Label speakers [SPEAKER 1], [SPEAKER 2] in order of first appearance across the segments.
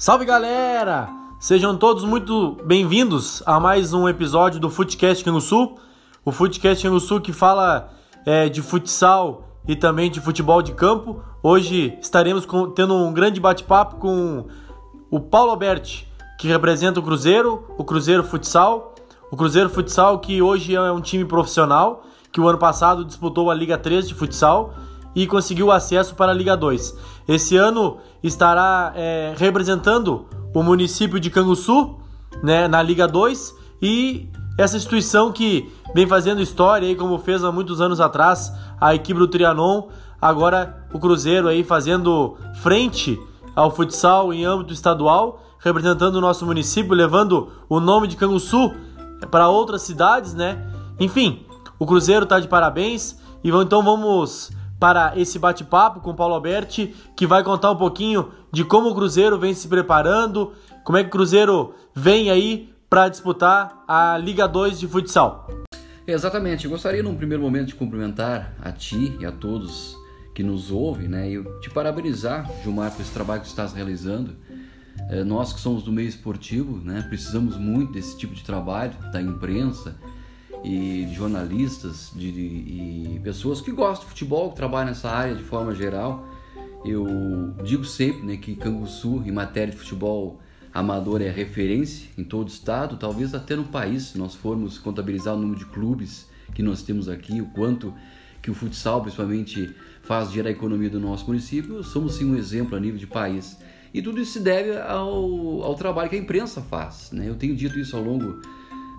[SPEAKER 1] Salve galera! Sejam todos muito bem-vindos a mais um episódio do Footcast Canguçu. O Footcast Canguçu que fala é, de futsal e também de futebol de campo. Hoje estaremos com, tendo um grande bate-papo com o Paulo Alberti, que representa o Cruzeiro, o Cruzeiro Futsal. O Cruzeiro Futsal que hoje é um time profissional, que o ano passado disputou a Liga 3 de futsal e conseguiu acesso para a Liga 2. Esse ano estará é, representando o município de Canguçu né, na Liga 2 e essa instituição que vem fazendo história aí, como fez há muitos anos atrás a equipe do Trianon, agora o Cruzeiro aí fazendo frente ao futsal em âmbito estadual, representando o nosso município, levando o nome de Canguçu para outras cidades, né? Enfim, o Cruzeiro está de parabéns e então vamos para esse bate-papo com o Paulo Alberti, que vai contar um pouquinho de como o Cruzeiro vem se preparando, como é que o Cruzeiro vem aí para disputar a Liga 2 de futsal.
[SPEAKER 2] Exatamente, eu gostaria num primeiro momento de cumprimentar a ti e a todos que nos ouvem, né? E te parabenizar, Gilmar, por esse trabalho que você estás realizando. É, nós que somos do meio esportivo, né? Precisamos muito desse tipo de trabalho da imprensa, e jornalistas de, e pessoas que gostam de futebol, que trabalham nessa área de forma geral. Eu digo sempre né, que Canguçu, em matéria de futebol amador, é referência em todo o estado, talvez até no país, se nós formos contabilizar o número de clubes que nós temos aqui, o quanto que o futsal, principalmente, faz gerar a economia do nosso município, somos sim um exemplo a nível de país. E tudo isso se deve ao, ao trabalho que a imprensa faz. Né? Eu tenho dito isso ao longo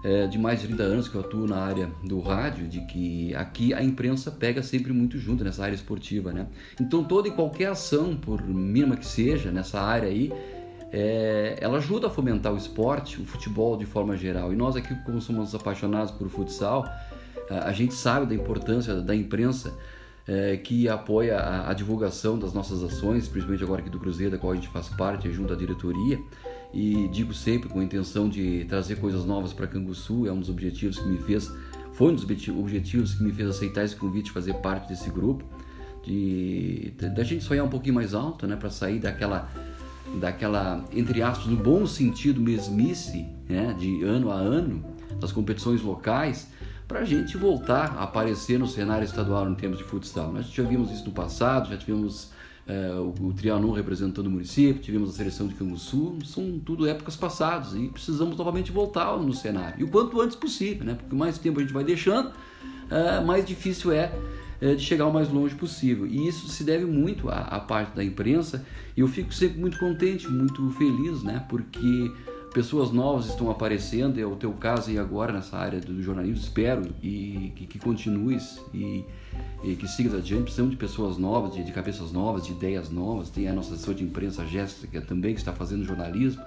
[SPEAKER 2] é, de mais de 30 anos que eu atuo na área do rádio, de que aqui a imprensa pega sempre muito junto nessa área esportiva, né? Então toda e qualquer ação, por mínima que seja, nessa área aí, é, ela ajuda a fomentar o esporte, o futebol de forma geral. E nós aqui, como somos apaixonados por futsal, a gente sabe da importância da imprensa é, que apoia a, a, divulgação das nossas ações, principalmente agora aqui do Cruzeiro, da qual a gente faz parte, junto à diretoria e digo sempre com a intenção de trazer coisas novas para Canguçu, é um dos objetivos que me fez, foi um dos objetivos que me fez aceitar esse convite fazer parte desse grupo, de da gente sonhar um pouquinho mais alto, né, para sair daquela daquela entre aspas no bom sentido mesmice, né, de ano a ano das competições locais, para a gente voltar a aparecer no cenário estadual em termos de futsal. Nós já vimos isso no passado, já tivemos é, o, o Trianon representando o município, tivemos a seleção de Canguçu, são tudo épocas passadas e precisamos novamente voltar no cenário. E o quanto antes possível, né? porque mais tempo a gente vai deixando, é, mais difícil é, é, de chegar o mais longe possível. E isso se deve muito à, à parte da imprensa e eu fico sempre muito contente, muito feliz, né? porque pessoas novas estão aparecendo, é o teu caso aí agora nessa área do jornalismo, espero e que, que continues e, e, que sigas adiante. Precisamos de pessoas novas, de, de, cabeças novas, de ideias novas. Tem a nossa assessora de imprensa, Jéssica, também que está fazendo jornalismo.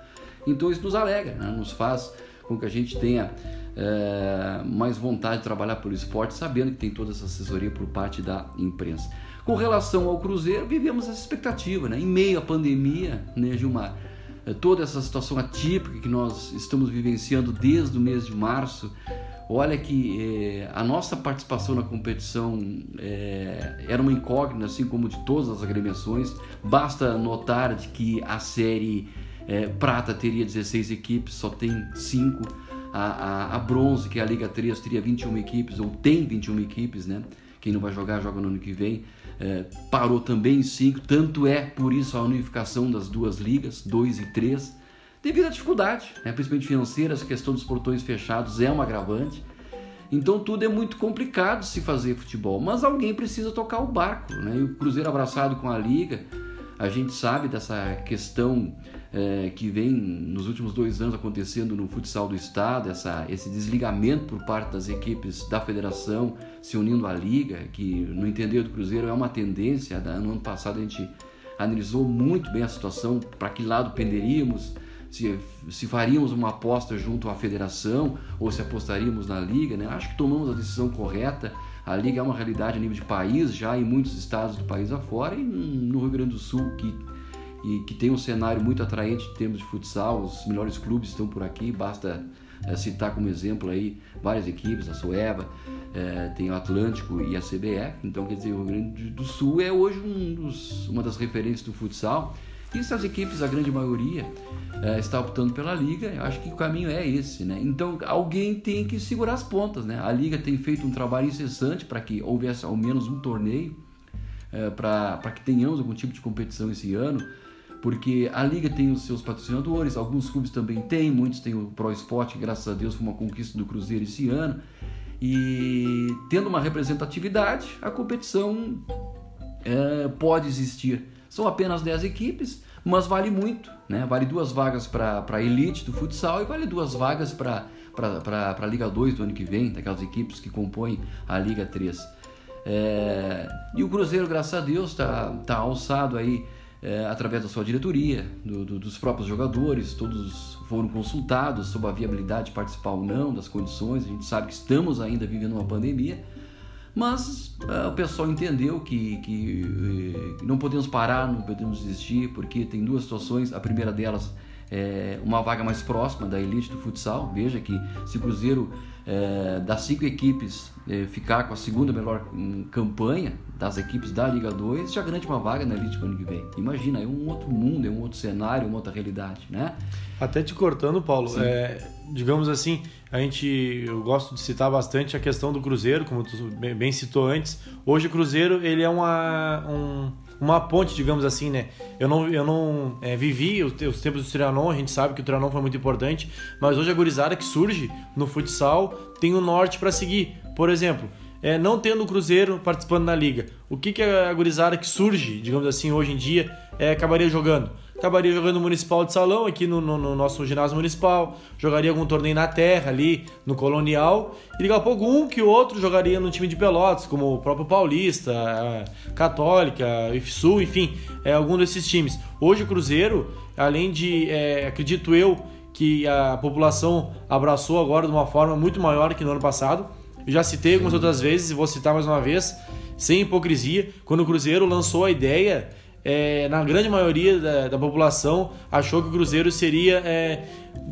[SPEAKER 2] Então isso nos alegra, né? nos faz com que a gente tenha é, mais vontade de trabalhar pelo esporte, sabendo que tem toda essa assessoria por parte da imprensa. Com relação ao Cruzeiro, vivemos essa expectativa, né? em meio à pandemia, né, Gilmar? É, toda essa situação atípica que nós estamos vivenciando desde o mês de março. Olha que é, a nossa participação na competição é, era uma incógnita, assim como de todas as agremiações. Basta notar de que a série prata teria 16 equipes, só tem 5. A, a, a, bronze, que é a Liga 3, teria 21 equipes, ou tem 21 equipes, né? Quem não vai jogar, joga no ano que vem é, parou também em 5, tanto é por isso a unificação das duas ligas, 2 e 3, devido à dificuldade, né, principalmente financeira, essa questão dos portões fechados é uma agravante. Então tudo é muito complicado se fazer futebol, mas alguém precisa tocar o barco. Né? E o Cruzeiro abraçado com a liga, a gente sabe dessa questão é, que vem nos últimos dois anos acontecendo no futsal do estado, essa, esse desligamento por parte das equipes da federação se unindo à liga, que no entender do Cruzeiro é uma tendência. No ano passado a gente analisou muito bem a situação, para que lado penderíamos, se, se faríamos uma aposta junto à federação ou se apostaríamos na liga. Né? Acho que tomamos a decisão correta. A liga é uma realidade a nível de país, já em muitos estados do país afora, e no Rio Grande do Sul, que e que tem um cenário muito atraente em termos de futsal. Os melhores clubes estão por aqui, basta é, citar como exemplo aí várias equipes, a Soeva, é, tem o Atlântico e a CBF. Então, quer dizer, o Rio Grande do Sul é hoje um dos, uma das referências do futsal E se as equipes, a grande maioria, é, está optando pela liga, eu acho que o caminho é esse, né? Então alguém tem que segurar as pontas, né? A liga tem feito um trabalho incessante para que houvesse ao menos um torneio, é, para que tenhamos algum tipo de competição esse ano, porque a liga tem os seus patrocinadores, alguns clubes também têm, muitos têm o Pro Esporte, graças a Deus foi uma conquista do Cruzeiro esse ano. E tendo uma representatividade, a competição é, pode existir. São apenas 10 equipes, mas vale muito, né? Vale duas vagas para a elite do futsal e vale duas vagas para a Liga 2 do ano que vem, daquelas equipes que compõem a Liga 3. É, e o Cruzeiro, graças a Deus, está tá alçado aí é, através da sua diretoria, do, do, dos próprios jogadores, todos foram consultados sobre a viabilidade de participar ou não, das condições. A gente sabe que estamos ainda vivendo uma pandemia, mas uh, o pessoal entendeu que, que uh, não podemos parar, não podemos desistir, porque tem duas situações. A primeira delas é uma vaga mais próxima da elite do futsal. Veja que se o Cruzeiro é, das cinco equipes é, ficar com a segunda melhor hum, campanha das equipes da Liga 2, já garante uma vaga na Elite para o ano que vem. Imagina, é um outro mundo, é um outro cenário, uma outra realidade, né?
[SPEAKER 1] Até te cortando, Paulo, é, digamos assim, a gente, eu gosto de citar bastante a questão do Cruzeiro, como tu bem, bem citou antes. Hoje o Cruzeiro, ele é uma, um, uma ponte, digamos assim, né? Eu não, eu não é, vivi os, os, tempos do Trianon, a gente sabe que o Trianon foi muito importante, mas hoje a gurizada que surge no futsal tem o norte para seguir. Por exemplo, é, não tendo o Cruzeiro participando da liga, o que, que a gurizada que surge, digamos assim, hoje em dia, é, acabaria jogando? Acabaria jogando municipal de salão aqui no, no, no, nosso ginásio municipal, jogaria algum torneio na terra ali no colonial, e daqui a pouco um que outro jogaria no time de Pelotas, como o próprio Paulista, Católica, IFSU, enfim, é, algum desses times. Hoje o Cruzeiro, além de, é, acredito eu, que a população abraçou agora de uma forma muito maior que no ano passado. Eu já citei algumas outras vezes e vou citar mais uma vez, sem hipocrisia, quando o Cruzeiro lançou a ideia é, na grande maioria da, da, população, achou que o Cruzeiro seria, é,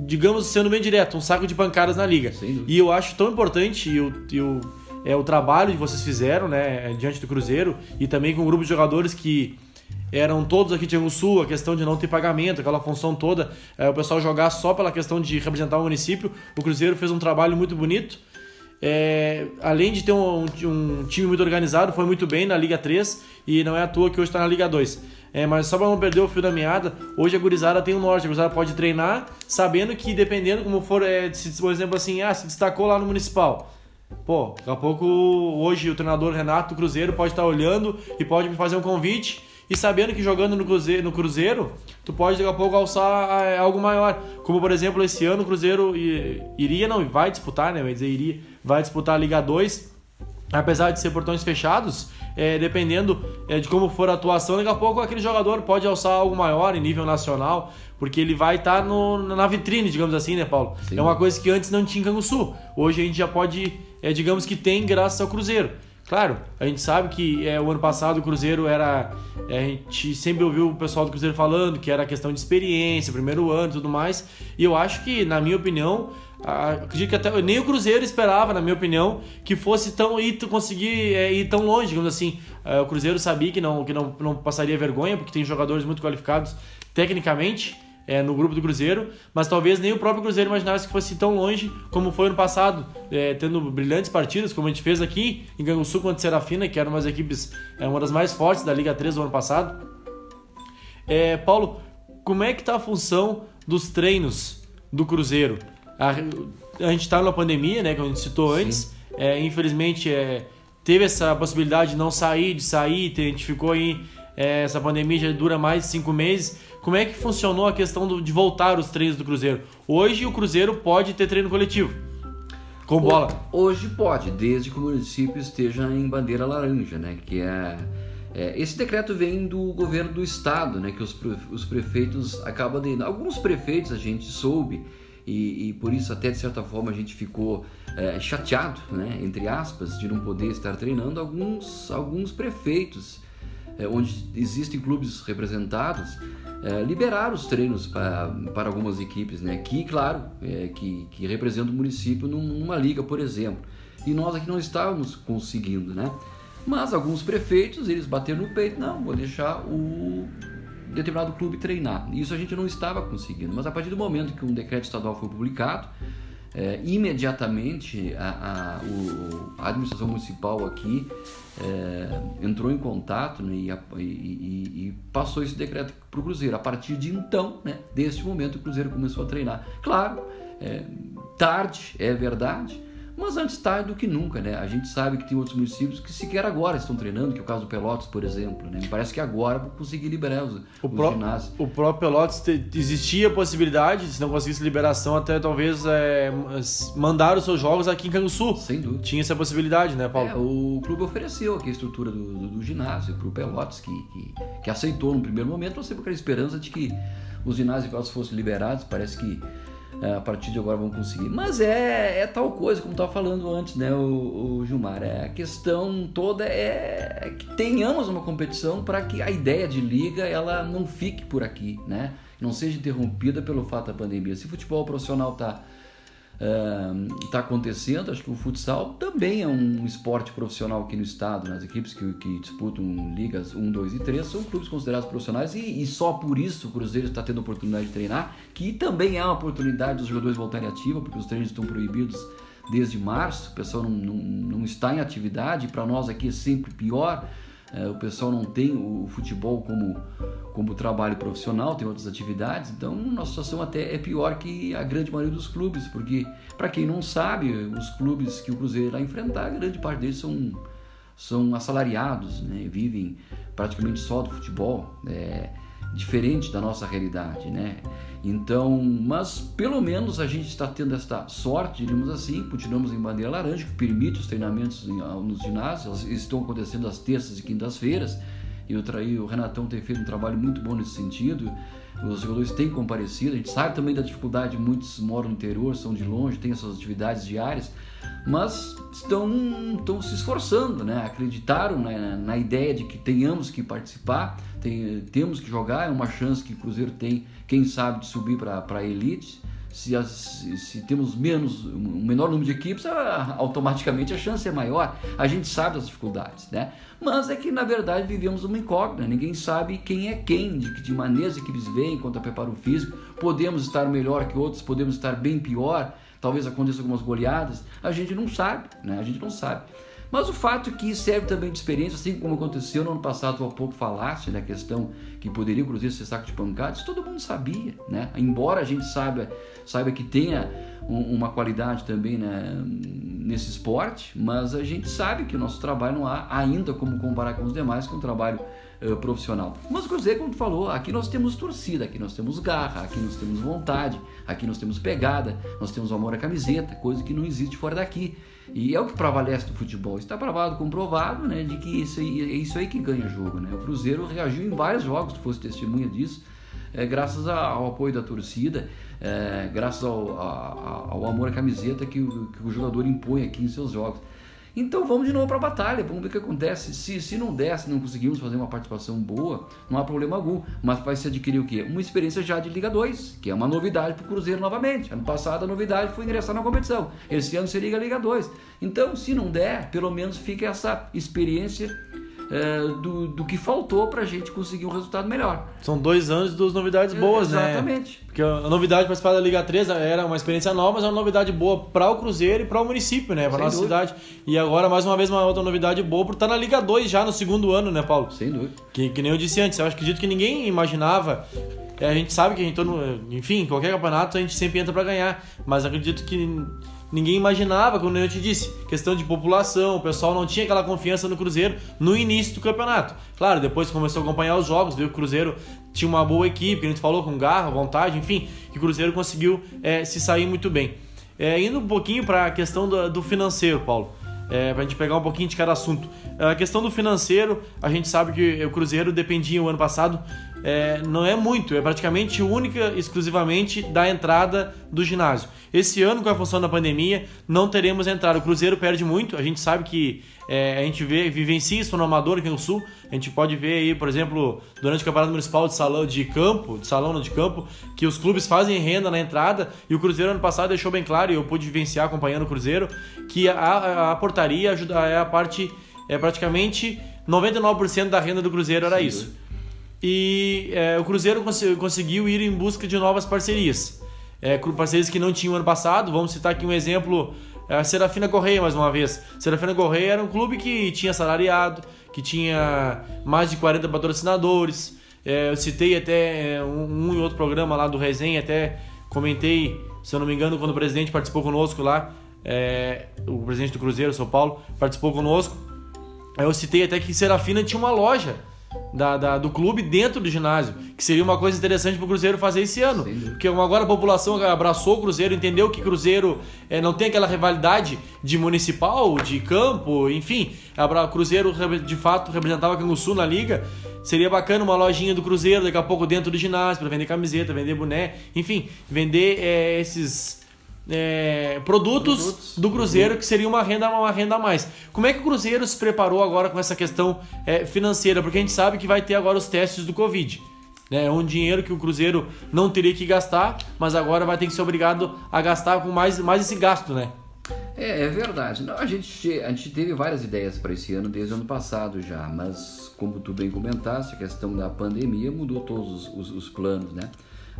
[SPEAKER 1] digamos, sendo bem direto, um saco de pancadas na liga. E eu acho tão importante e o, e o, é, o trabalho que vocês fizeram né, diante do Cruzeiro e também com um grupo de jogadores que eram todos aqui de Sul, a questão de não ter pagamento, aquela função toda, é, o pessoal jogar só pela questão de representar o município. O Cruzeiro fez um trabalho muito bonito. É, além de ter um, um, time muito organizado, foi muito bem na Liga 3 e não é à toa que hoje está na Liga 2. É, mas só para não perder o fio da meada, hoje a gurizada tem o norte, a gurizada pode treinar sabendo que dependendo como for, é, se, por exemplo assim, ah, se destacou lá no Municipal. Pô, daqui a pouco hoje o treinador Renato Cruzeiro pode estar tá olhando e pode me fazer um convite e sabendo que jogando no Cruzeiro, no Cruzeiro tu pode daqui a pouco alçar é, algo maior. Como por exemplo, esse ano o Cruzeiro iria, não, vai disputar, né? Dizer, iria, vai disputar a Liga 2. Apesar de ser portões fechados, é, dependendo é, de como for a atuação, daqui a pouco aquele jogador pode alçar algo maior em nível nacional, porque ele vai estar tá na vitrine, digamos assim, né, Paulo? Sim. É uma coisa que antes não tinha em Canguçu. Hoje a gente já pode, é, digamos que tem graças ao Cruzeiro. Claro, a gente sabe que é, o ano passado o Cruzeiro era. É, a gente sempre ouviu o pessoal do Cruzeiro falando que era questão de experiência, primeiro ano e tudo mais. E eu acho que, na minha opinião, acredito que até nem o Cruzeiro esperava, na minha opinião, que fosse tão ir conseguir é, ir tão longe, digamos assim. É, o Cruzeiro sabia que não que não, não passaria vergonha, porque tem jogadores muito qualificados tecnicamente é, no grupo do Cruzeiro, mas talvez nem o próprio Cruzeiro imaginasse que fosse tão longe como foi no passado, é, tendo brilhantes partidas, como a gente fez aqui em Canguçu contra Serafina, que era uma das equipes, é, uma das mais fortes da Liga 3 do ano passado. É, Paulo, como é que está a função dos treinos do Cruzeiro? A, a gente está na pandemia, né, como a gente citou antes, é, infelizmente é, teve essa possibilidade de não sair, de sair, a gente ficou aí, é, essa pandemia já dura mais de cinco meses, como é que funcionou a questão do, de voltar os treinos do Cruzeiro? Hoje o Cruzeiro pode ter treino coletivo. Com bola.
[SPEAKER 2] Hoje pode, desde que o município esteja em bandeira laranja, né? Que é, é esse decreto vem do governo do estado, né? Que os, os prefeitos acabam de. Alguns prefeitos a gente soube e, e, por isso até de certa forma a gente ficou é, chateado, né, entre aspas, de não poder estar treinando alguns, alguns prefeitos é, onde existem clubes representados é, liberar os treinos para, para algumas equipes, né? Que, claro, é, que, que representam o município numa liga, por exemplo. E nós aqui não estávamos conseguindo, né? Mas alguns prefeitos, eles bateram no peito, não, vou deixar o, determinado clube treinar. Isso a gente não estava conseguindo. Mas a partir do momento que um decreto estadual foi publicado, é, imediatamente a, a, o, a, administração municipal aqui é, entrou em contato né, e, e, e, passou esse decreto para o Cruzeiro. A partir de então, né, momento, o Cruzeiro começou a treinar. Claro, é, tarde, é verdade, mas antes tarde do que nunca, né? A gente sabe que tem outros municípios que sequer agora estão treinando, que é o caso do Pelotas, por exemplo, né? Me parece que agora vão conseguir liberar os,
[SPEAKER 1] o os pró ginásios. O próprio Pelotas te, existia a possibilidade, se não conseguisse liberação, até talvez é, mandar os seus jogos aqui em Canguçu.
[SPEAKER 2] Sem dúvida.
[SPEAKER 1] Tinha essa possibilidade, né, Paulo?
[SPEAKER 2] É, o clube ofereceu aqui a estrutura do, do, do ginásio para o Pelotas, que, que, que, aceitou no primeiro momento, não sei por aquela esperança de que os ginásios fossem liberados. Parece que a partir de agora vão conseguir. Mas é, é tal coisa, como estava falando antes, né, o, o, Gilmar. É, a questão toda é que tenhamos uma competição para que a ideia de liga ela não fique por aqui, né? Não seja interrompida pelo fato da pandemia. Se o futebol profissional está está acontecendo. Acho que o futsal também é um esporte profissional aqui no estado. Nas equipes que, que disputam ligas 1, 2 e 3 são clubes considerados profissionais e, e só por isso o Cruzeiro está tendo a oportunidade de treinar, que também é uma oportunidade dos jogadores voltarem ativa, porque os treinos estão proibidos desde março, o pessoal não, não, não está em atividade, para nós aqui é sempre pior. É, o pessoal não tem o futebol como, como trabalho profissional, tem outras atividades, então nossa situação até é pior que a grande maioria dos clubes, porque, para quem não sabe, os clubes que o Cruzeiro irá enfrentar, grande parte deles são, são assalariados, né? vivem praticamente só do futebol. É, diferente da nossa realidade, né? Então, mas pelo menos a gente está tendo esta sorte, diríamos assim, continuamos em bandeira laranja, que permite os treinamentos nos ginásios, estão acontecendo às terças e quintas-feiras, e o, o Renatão tem feito um trabalho muito bom nesse sentido, os jogadores têm comparecido, a gente sabe também da dificuldade, muitos moram no interior, são de longe, têm essas atividades diárias, mas estão, estão se esforçando, né? acreditaram na, na ideia de que tenhamos que participar, tem, temos que jogar, é uma chance que o Cruzeiro tem, quem sabe, de subir para a elite. Se, as, se, temos menos, um menor número de equipes, automaticamente a chance é maior. A gente sabe das dificuldades, né? Mas é que na verdade vivemos uma incógnita, ninguém sabe quem é quem, de que maneira as equipes vêm quanto a preparo físico. Podemos estar melhor que outros, podemos estar bem pior talvez aconteça algumas goleadas, a gente não sabe, né? A gente não sabe. Mas o fato é que serve também de experiência, assim como aconteceu no ano passado, há pouco falaste, né, questão que poderia o Cruzeiro ser saco de pancadas, todo mundo sabia, né? Embora a gente saiba, saiba que tenha um, uma qualidade também né, nesse esporte, mas a gente sabe que o nosso trabalho não há ainda como comparar com os demais, que é um trabalho uh, profissional. Mas o Cruzeiro, como tu falou, aqui nós temos torcida, aqui nós temos garra, aqui nós temos vontade, aqui nós temos pegada, nós temos amor à camiseta, coisa que não existe fora daqui. E é o que prevalece do futebol. Está provado, comprovado, né, de que isso aí, é isso aí que ganha jogo, né? O Cruzeiro reagiu em vários jogos, tu fosse testemunha disso, é, graças ao apoio da torcida, é, graças ao, ao, ao, amor à camiseta que o, que o jogador impõe aqui em seus jogos. Então vamos de novo para a batalha, vamos ver o que acontece. Se, se não der, se não conseguimos fazer uma participação boa, não há problema algum. Mas vai se adquirir o quê? Uma experiência já de Liga 2, que é uma novidade para o Cruzeiro novamente. Ano passado a novidade foi ingressar na competição. Esse ano seria a Liga 2. Então, se não der, pelo menos fica essa experiência é, do, do que faltou para a gente conseguir um resultado melhor.
[SPEAKER 1] São dois anos de duas novidades boas,
[SPEAKER 2] é, exatamente. né? Exatamente.
[SPEAKER 1] Porque a novidade participar da Liga 3 era uma experiência nova, mas é uma novidade boa para o Cruzeiro e para o município, né? Para nossa dúvida. cidade. E agora, mais uma vez, uma outra novidade boa por estar na Liga 2 já no segundo ano, né, Paulo?
[SPEAKER 2] Sem dúvida.
[SPEAKER 1] Que, que nem eu disse antes, eu acredito que ninguém imaginava é, a gente sabe que a gente, enfim, qualquer campeonato a gente sempre entra para ganhar, mas acredito que ninguém imaginava, como eu te disse, questão de população, o pessoal não tinha aquela confiança no Cruzeiro no início do campeonato. Claro, depois começou a acompanhar os jogos, viu que o Cruzeiro tinha uma boa equipe, a gente falou com garra, vontade, enfim, que o Cruzeiro conseguiu é, se sair muito bem. É, indo um pouquinho para a questão do, do, financeiro, Paulo, é, para a gente pegar um pouquinho de cada assunto. A questão do financeiro, a gente sabe que o Cruzeiro dependia o ano passado é, não é muito, é praticamente única, exclusivamente da entrada do ginásio. Esse ano, com a função da pandemia, não teremos entrada. O Cruzeiro perde muito, a gente sabe que é, a gente vê, vivencia isso no Amador aqui no Sul. A gente pode ver aí, por exemplo, durante o Campeonato Municipal de Salão de Campo, de Salão de Campo, que os clubes fazem renda na entrada e o Cruzeiro ano passado deixou bem claro, e eu pude vivenciar acompanhando o Cruzeiro, que a, a, a portaria ajuda, é a parte, é praticamente 99% da renda do Cruzeiro era Sim. isso. E é, o Cruzeiro cons conseguiu ir em busca de novas parcerias. É, parcerias que não tinham ano passado. Vamos citar aqui um exemplo: é, a Serafina Correia, mais uma vez. Serafina Correia era um clube que tinha salariado, que tinha mais de 40 patrocinadores. É, eu citei até é, um, um e outro programa lá do Resenha, até comentei, se eu não me engano, quando o presidente participou conosco lá, é, o presidente do Cruzeiro, São Paulo, participou conosco. Eu citei até que Serafina tinha uma loja da, da, do clube dentro do ginásio, que seria uma coisa interessante para o Cruzeiro fazer esse ano. Sim. Porque agora a população abraçou o Cruzeiro, entendeu que Cruzeiro é, não tem aquela rivalidade de municipal, de campo, enfim. O Cruzeiro de fato representava Sul na liga. Seria bacana uma lojinha do Cruzeiro daqui a pouco dentro do ginásio para vender camiseta, vender boné, enfim, vender é, esses é, produtos, produtos, do Cruzeiro, que seria uma renda, uma renda a mais. Como é que o Cruzeiro se preparou agora com essa questão é, financeira? Porque a gente sabe que vai ter agora os testes do Covid. Né? É um dinheiro que o Cruzeiro não teria que gastar, mas agora vai ter que ser obrigado a gastar com mais, mais esse gasto, né?
[SPEAKER 2] É, é verdade. Não, a, gente, a gente teve várias ideias para esse ano desde o ano passado já, mas como tu bem comentaste, a questão da pandemia mudou todos os, os, os planos, né?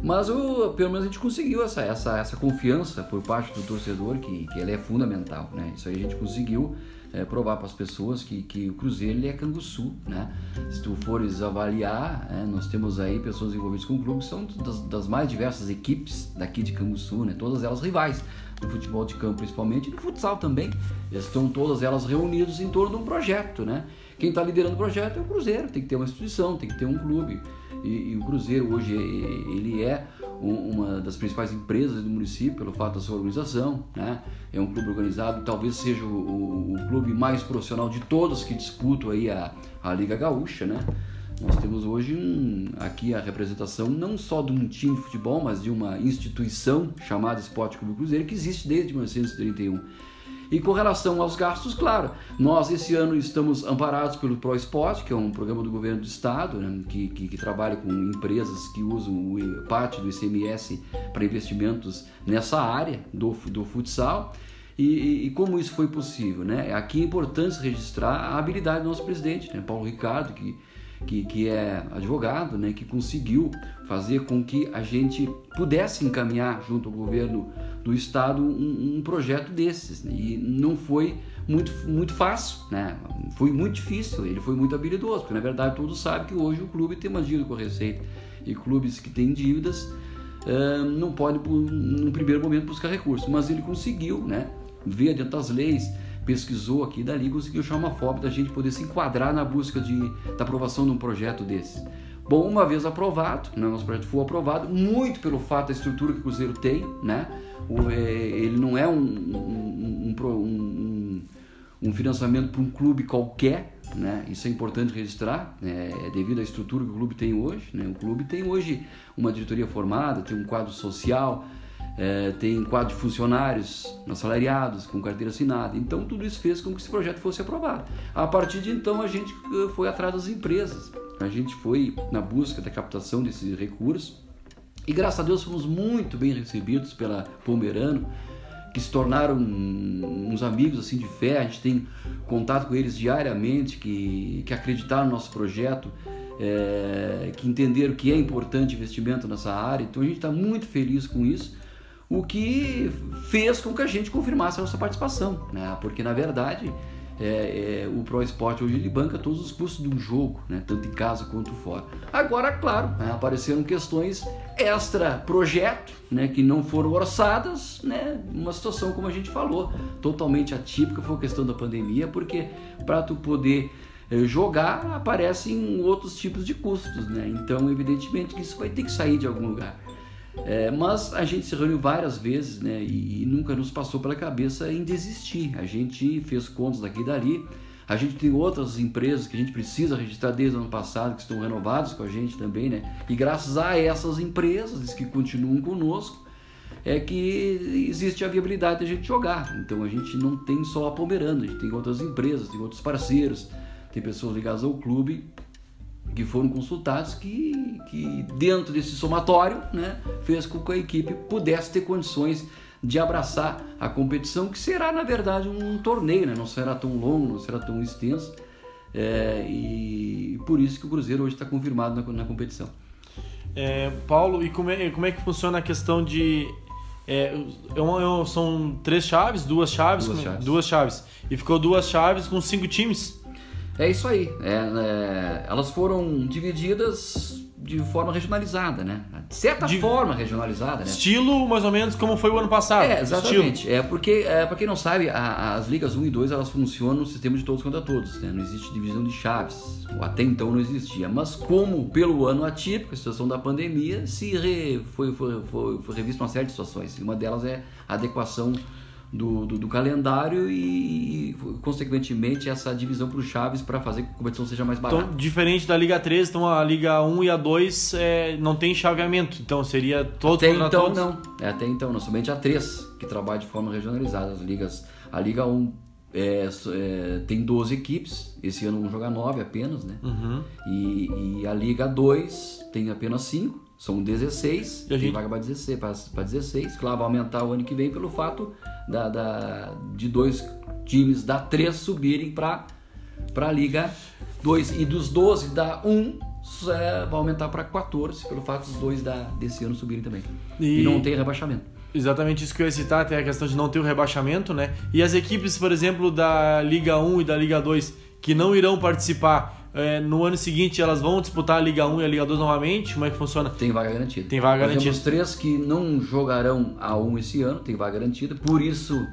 [SPEAKER 2] Mas o, pelo menos a gente conseguiu essa, essa, essa confiança por parte do torcedor, que, que ela é fundamental. Né? Isso aí a gente conseguiu é, provar para as pessoas que, que o Cruzeiro ele é Canguçu. Né? Se tu fores avaliar, é, nós temos aí pessoas envolvidas com o clube que são das, das mais diversas equipes daqui de Canguçu, né? todas elas rivais do futebol de campo principalmente e do futsal também. Estão todas elas reunidas em torno de um projeto. Né? Quem está liderando o projeto é o Cruzeiro, tem que ter uma instituição, tem que ter um clube. E, e, o Cruzeiro hoje ele é uma das principais empresas do município pelo fato da sua organização, né? É um clube organizado, talvez seja o, o, o clube mais profissional de todos que disputam aí a, a Liga Gaúcha, né? Nós temos hoje um, aqui a representação não só de um time de futebol, mas de uma instituição chamada Esporte Clube Cruzeiro que existe desde 1931 e com relação aos gastos, claro, nós esse ano estamos amparados pelo ProSport, que é um programa do governo do estado, né, que, que, que, trabalha com empresas que usam o, parte do ICMS para investimentos nessa área do, do futsal. E, e, como isso foi possível? Né? Aqui é importante registrar a habilidade do nosso presidente, né? Paulo Ricardo, que que, que é advogado, né, que conseguiu fazer com que a gente pudesse encaminhar junto ao governo do estado um, um projeto desses. Né? E não foi muito, muito fácil, né? foi muito difícil, ele foi muito habilidoso, porque na verdade todos sabem que hoje o clube tem uma dívida com a Receita e clubes que têm dívidas uh, não podem, no primeiro momento, buscar recursos, mas ele conseguiu né? ver dentro das leis pesquisou aqui dali conseguiu chamar uma forma da gente poder se enquadrar na busca de, da aprovação de um projeto desse. Bom, uma vez aprovado, né, nosso projeto foi aprovado, muito pelo fato da estrutura que o Cruzeiro tem, né? O, é, ele não é um, um, um, um financiamento para um clube qualquer, né? Isso é importante registrar, né? é devido à estrutura que o clube tem hoje. Né? O clube tem hoje uma diretoria formada, tem um quadro social, é, tem quadro de funcionários assalariados, com carteira assinada. Então, tudo isso fez com que esse projeto fosse aprovado. A partir de então, a gente eh, foi atrás das empresas, a gente foi na busca da captação desses recursos e, graças a Deus, fomos muito bem recebidos pela Pomerano, que se tornaram uns amigos assim de fé. A gente tem contato com eles diariamente, que, que acreditaram no nosso projeto. É, que entenderam que é importante investimento nessa área, então a gente está muito feliz com isso o que fez com que a gente confirmasse a nossa participação, né? porque na verdade é, é, o Pro Esporte hoje ele banca todos os custos de um jogo, né? tanto em casa quanto fora. Agora, claro, né? apareceram questões extra projeto, né? que não foram orçadas, né? uma situação como a gente falou, totalmente atípica, foi a questão da pandemia, porque para tu poder é, jogar aparecem outros tipos de custos, né? então evidentemente que isso vai ter que sair de algum lugar. É, mas a gente se reuniu várias vezes né, e, e, nunca nos passou pela cabeça em desistir. A gente fez contas daqui e dali. A gente tem outras empresas que a gente precisa registrar desde o ano passado, que estão renovadas com a gente também, né? E graças a essas empresas que continuam conosco, é que existe a viabilidade de a gente jogar. Então a gente não tem só a Pomerana, a gente tem outras empresas, tem outros parceiros, tem pessoas ligadas ao clube que foram consultados que, que dentro desse somatório né, fez com que a equipe pudesse ter condições de abraçar a competição, que será na verdade um torneio, né? não será tão longo, não será tão extenso. É, e por isso que o Cruzeiro hoje está confirmado na, na competição.
[SPEAKER 1] É, Paulo, e como é, como é que funciona a questão de. É, é são três chaves, duas chaves,
[SPEAKER 2] Duas chaves.
[SPEAKER 1] duas chaves. E ficou duas chaves com cinco times.
[SPEAKER 2] É isso aí. É, é, elas foram divididas de forma regionalizada, né? De certa
[SPEAKER 1] De-
[SPEAKER 2] forma regionalizada, né?
[SPEAKER 1] Estilo mais ou menos como foi o ano passado.
[SPEAKER 2] É,
[SPEAKER 1] Estilo.
[SPEAKER 2] exatamente. É porque, é, para quem não sabe, a- as ligas 1 e 2 elas funcionam no sistema de todos contra todos, né? Não existe divisão de chaves. Ou Até então não existia. Mas como pelo ano atípico, a situação da pandemia, se re- foi, foi, foi, foi revista uma série de situações. E uma delas é a adequação do, do, do calendário e, e, consequentemente, essa divisão para os chaves para fazer que a competição seja mais barata.
[SPEAKER 1] Então, diferente da Liga 3, então a Liga 1 e a 2 é, não tem chaveamento. Então seria todos
[SPEAKER 2] Até
[SPEAKER 1] contra
[SPEAKER 2] então
[SPEAKER 1] todos.
[SPEAKER 2] não. É, até então não. Somente a 3 que trabalha de forma regionalizada. As ligas, a Liga 1 é, é, tem 12 equipes. Esse ano vão jogar 9 apenas, né?
[SPEAKER 1] Uhum.
[SPEAKER 2] E, e a Liga 2 tem apenas 5. São 16.
[SPEAKER 1] E a
[SPEAKER 2] Tem
[SPEAKER 1] gente-
[SPEAKER 2] vaga para 16, para 16. Claro, vai aumentar o ano que vem pelo fato da, da- de dois times da 3 subirem para a Liga 2. E dos 12 da 1 é, vai aumentar para 14 pelo fato dos dois da, desse ano subirem também.
[SPEAKER 1] E-
[SPEAKER 2] E, não tem rebaixamento.
[SPEAKER 1] Exatamente isso que eu ia citar, até a questão de não ter o rebaixamento, né? E as equipes, por exemplo, da Liga 1 e da Liga 2, que não irão participar é, no ano seguinte, elas vão disputar a Liga 1 e a Liga 2 novamente? Como é que funciona?
[SPEAKER 2] Tem vaga garantida.
[SPEAKER 1] Tem vaga
[SPEAKER 2] Nós
[SPEAKER 1] garantida.
[SPEAKER 2] Temos três que não jogarão a 1 esse ano, tem vaga garantida. Por isso,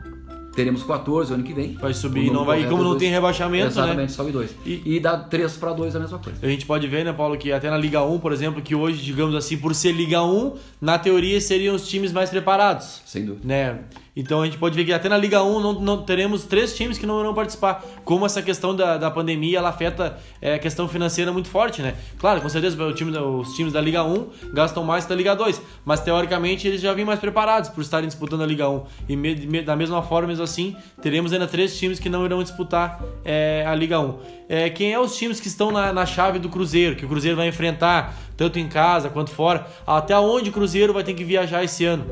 [SPEAKER 2] teremos 14 o ano que vem.
[SPEAKER 1] Vai subir e não vai. Como
[SPEAKER 2] é
[SPEAKER 1] não
[SPEAKER 2] dois.
[SPEAKER 1] tem rebaixamento,
[SPEAKER 2] Exatamente,
[SPEAKER 1] né?
[SPEAKER 2] sobe dois.
[SPEAKER 1] E-
[SPEAKER 2] E, dá 3 para 2 a mesma coisa.
[SPEAKER 1] A gente pode ver, né, Paulo, que até na Liga 1, por exemplo, que hoje, digamos assim, por ser Liga 1, na teoria seriam os times mais preparados.
[SPEAKER 2] Sem dúvida.
[SPEAKER 1] né? Então a gente pode ver que até na Liga 1 não, não- teremos três times que não irão participar. Como essa questão da, da pandemia ela afeta é, a questão financeira muito forte, né? Claro, com certeza o time os times da Liga 1 gastam mais que da Liga 2, mas teoricamente eles já vêm mais preparados por estarem disputando a Liga 1. E me- me- da mesma forma, mesmo assim, teremos ainda três times que não irão disputar é, a Liga 1. É, quem é os times que estão na, na chave do Cruzeiro, que o Cruzeiro vai enfrentar, tanto em casa quanto fora? Até onde o Cruzeiro vai ter que viajar esse ano?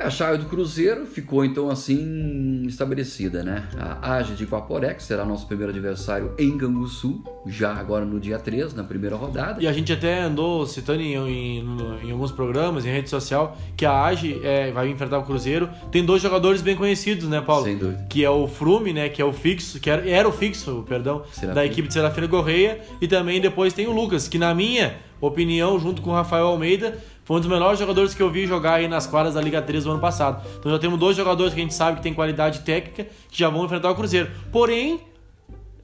[SPEAKER 2] É, A chave do Cruzeiro ficou então assim estabelecida, né? A Ágia de Guaporé, que será nosso primeiro adversário em Canguçu, já agora no dia 3, na primeira rodada.
[SPEAKER 1] E a gente até andou citando em, em, em alguns programas, em rede social, que a AGE é, vai enfrentar o Cruzeiro. Tem dois jogadores bem conhecidos, né, Paulo?
[SPEAKER 2] Sem dúvida.
[SPEAKER 1] Que é o Frume, né? Que é o fixo, que era, era o fixo, perdão,
[SPEAKER 2] Serafim.
[SPEAKER 1] da equipe de Serafina Correia. E também depois tem o Lucas, que na minha opinião, junto com o Rafael Almeida, foi um dos melhores jogadores que eu vi jogar aí nas quadras da Liga 3 do ano passado. Então já temos dois jogadores que a gente sabe que tem qualidade técnica, que já vão enfrentar o Cruzeiro. Porém,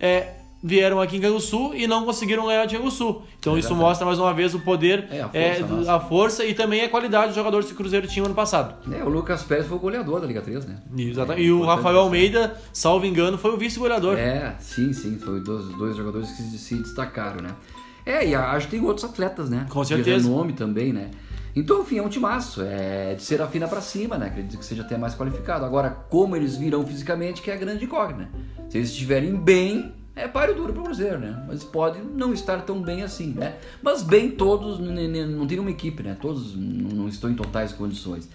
[SPEAKER 1] é, vieram aqui em Canguçu e não conseguiram ganhar de Canguçu. Então
[SPEAKER 2] É
[SPEAKER 1] isso
[SPEAKER 2] verdade.
[SPEAKER 1] mostra mais uma vez o poder,
[SPEAKER 2] É, a força
[SPEAKER 1] é, a força e também a qualidade dos jogadores que o Cruzeiro tinha ano passado.
[SPEAKER 2] É, o Lucas Pérez foi o goleador da Liga 3, né?
[SPEAKER 1] E, exata-
[SPEAKER 2] É,
[SPEAKER 1] e o Rafael. Almeida, salvo engano, foi o vice-goleador.
[SPEAKER 2] É, sim, sim, foi dois, dois jogadores que se, destacaram, né? É, e acho que tem outros atletas, né?
[SPEAKER 1] Com certeza.
[SPEAKER 2] De renome também, né? Então, enfim, é um timaço, é de Serafina pra cima, né? Acredito que seja até mais qualificado. Agora, como eles virão fisicamente, que é a grande incógnita, né? Se eles estiverem bem, é páreo duro pro Cruzeiro, né? Mas pode não estar tão bem assim, né? Mas bem todos, não tem uma equipe, né? Todos não estão em totais condições.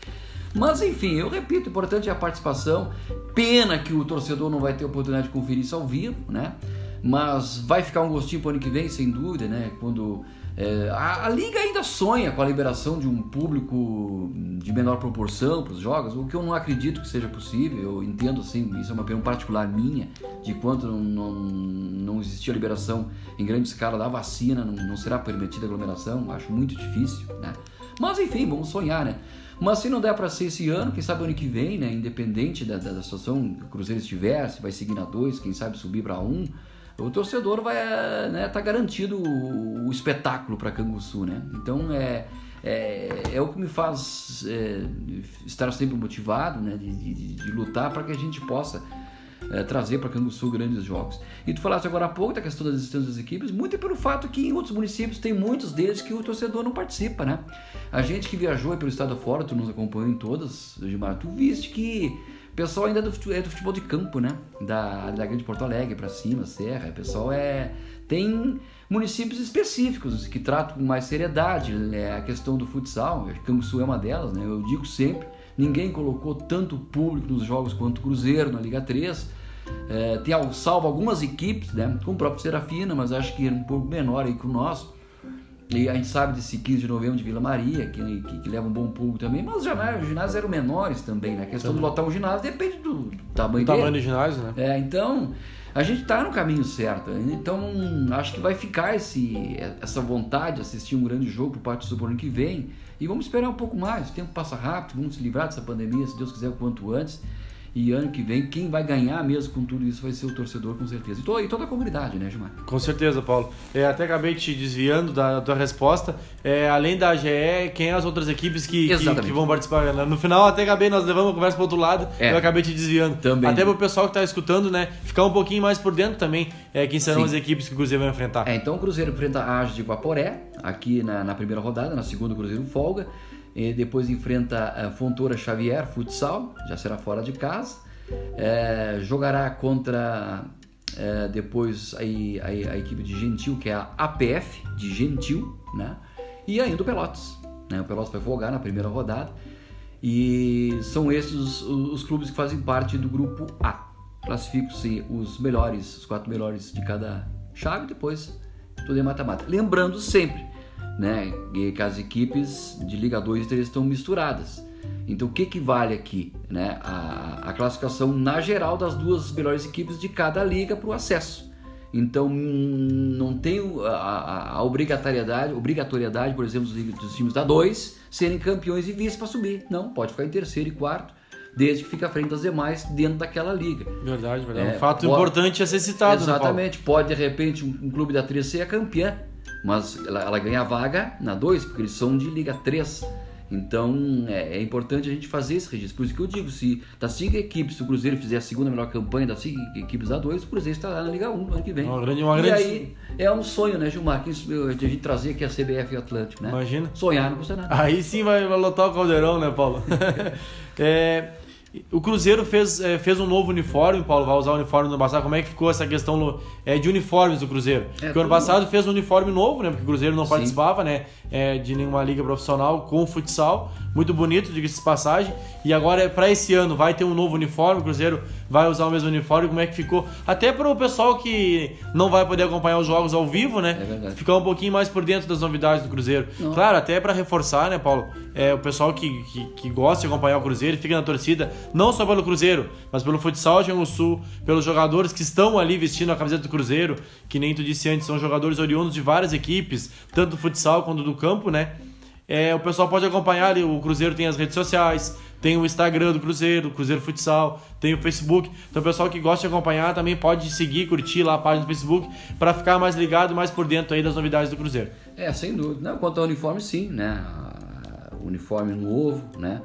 [SPEAKER 2] Mas enfim, eu repito, o importante é a participação. Pena que o torcedor não vai ter oportunidade de conferir isso ao vivo, né? Mas vai ficar um gostinho pro ano que vem, sem dúvida, né? Quando é, a, a liga ainda sonha com a liberação de um público de menor proporção para os jogos, o que eu não acredito que seja possível. Eu entendo assim, isso é uma opinião particular minha, de quanto não, não, não existia liberação em grande escala da vacina, não, não será permitida aglomeração, acho muito difícil, né? Mas enfim, vamos sonhar, né? Mas se não der para ser esse ano, quem sabe ano que vem, né? Independente da, da, da situação que o Cruzeiro estiver, se vai seguir na 2, quem sabe subir para 1, um, o torcedor vai né, tá garantido o, o espetáculo para Canguçu, né? Então é, é, é o que me faz é, estar sempre motivado, né? De, de, de lutar para que a gente possa é, trazer para Canguçu grandes jogos. E tu falaste agora há pouco da questão das existências das equipes, muito pelo fato que em outros municípios tem muitos deles que o torcedor não participa, né? A gente que viajou pelo estado afora, tu nos acompanhou em todas, Gilmar, tu viste que o pessoal ainda é do futebol, é do futebol de campo, né? Da, da Grande Porto Alegre para cima, Serra, o pessoal é... Tem municípios específicos que tratam com mais seriedade é, a questão do futsal, Canguçu é uma delas, né? Eu digo sempre, ninguém colocou tanto público nos jogos quanto o Cruzeiro na Liga 3, É, tem salvo algumas equipes, né? Com o próprio Serafina, mas acho que é um pouco menor aí que o nosso. E a gente sabe desse 15 de novembro de Vila Maria, que, que, que leva um bom público também, mas os ginásios, os ginásios eram menores também, né? A questão também. de lotar um ginásio depende do, do tamanho
[SPEAKER 1] do
[SPEAKER 2] dele.
[SPEAKER 1] tamanho do ginásio, né?
[SPEAKER 2] É, então a gente está no caminho certo. Então acho que vai ficar esse, essa vontade de assistir um grande jogo por parte do Super ano que vem. E vamos esperar um pouco mais. O tempo passa rápido, vamos se livrar dessa pandemia, se Deus quiser, o quanto antes. E ano que vem, quem vai ganhar mesmo com tudo isso vai ser o torcedor, com certeza. E toda, e toda a comunidade, né, Gilmar?
[SPEAKER 1] Com certeza, Paulo. É, até acabei te desviando da, da tua resposta. É, além da AGE, quem é as outras equipes que, que, que, vão participar? No final, até acabei, nós levamos a conversa para outro lado é. eu acabei te desviando.
[SPEAKER 2] Também.
[SPEAKER 1] Até para o pessoal que está escutando, né, ficar um pouquinho mais por dentro também, é, quem serão Sim. as equipes que o Cruzeiro vai enfrentar.
[SPEAKER 2] É, então o Cruzeiro enfrenta a AGE de Guaporé, aqui na, na primeira rodada, na segunda o Cruzeiro folga. E depois enfrenta a Fontoura Xavier, futsal, já será fora de casa é, jogará contra é, depois a, a, a, equipe de Gentil, que é a APF de Gentil, né? E ainda o Pelotas. Né? O Pelotas vai folgar na primeira rodada. E são esses os, os clubes que fazem parte do grupo A. Classificam-se os melhores, os quatro melhores de cada chave, depois tudo é mata-mata. Lembrando sempre né, que as equipes de Liga 2 e 3 estão misturadas. Então o que, que vale aqui? Né? A, a classificação na geral das duas melhores equipes de cada liga para o acesso. Então não tem a, a, a, obrigatoriedade, obrigatoriedade, por exemplo, dos, dos times da 2 serem campeões e vice para subir. Não, pode ficar em terceiro e quarto, desde que fique à frente das demais dentro daquela liga.
[SPEAKER 1] Verdade, verdade. É, um fato pode, importante a ser citado.
[SPEAKER 2] Né, Exatamente. Pode, de repente, um, um, clube da 3 ser a campeã, mas ela, ela ganha vaga na 2, porque eles são de Liga 3. Então é, é, importante a gente fazer esse registro. Por isso que eu digo, se das cinco equipes, se o Cruzeiro fizer a segunda melhor campanha das cinco equipes da 2, o Cruzeiro estará na Liga 1 no ano que vem.
[SPEAKER 1] Uma grande, uma
[SPEAKER 2] e
[SPEAKER 1] grande...
[SPEAKER 2] aí é um sonho, né, Gilmar? Que a gente trazer aqui a CBF e o Atlântico, né?
[SPEAKER 1] Imagina.
[SPEAKER 2] Sonhar não custa nada.
[SPEAKER 1] Aí sim vai, vai lotar o caldeirão, né, Paulo? é, o Cruzeiro fez, é, fez um novo uniforme, Paulo vai usar o uniforme no ano passado. Como é que ficou essa questão é, de uniformes do Cruzeiro? É, porque o ano passado fez um uniforme novo, né? Porque o Cruzeiro não Sim. participava, né? É, de nenhuma liga profissional com futsal. Muito bonito, diga-se de passagem. E agora, para esse ano, vai ter um novo uniforme. O Cruzeiro vai usar o mesmo uniforme. Como é que ficou? Até para o pessoal que não vai poder acompanhar os jogos ao vivo, né?
[SPEAKER 2] É
[SPEAKER 1] Ficar um pouquinho mais por dentro das novidades do Cruzeiro. Não. Claro, até para reforçar, né, Paulo? É, o pessoal que, que, que gosta de acompanhar o Cruzeiro, fica na torcida, não só pelo Cruzeiro, mas pelo futsal de Sul, pelos jogadores que estão ali vestindo a camiseta do Cruzeiro, que nem tu disse antes, são jogadores oriundos de várias equipes, tanto do futsal quanto do campo, né? É, o pessoal pode acompanhar ali, o Cruzeiro tem as redes sociais, tem o Instagram do Cruzeiro, Cruzeiro Futsal, tem o Facebook. Então o pessoal que gosta de acompanhar também pode seguir, curtir lá a página do Facebook para ficar mais ligado, mais por dentro aí das novidades do Cruzeiro.
[SPEAKER 2] É, sem dúvida. Não, quanto ao uniforme, sim, né? Uniforme novo, né?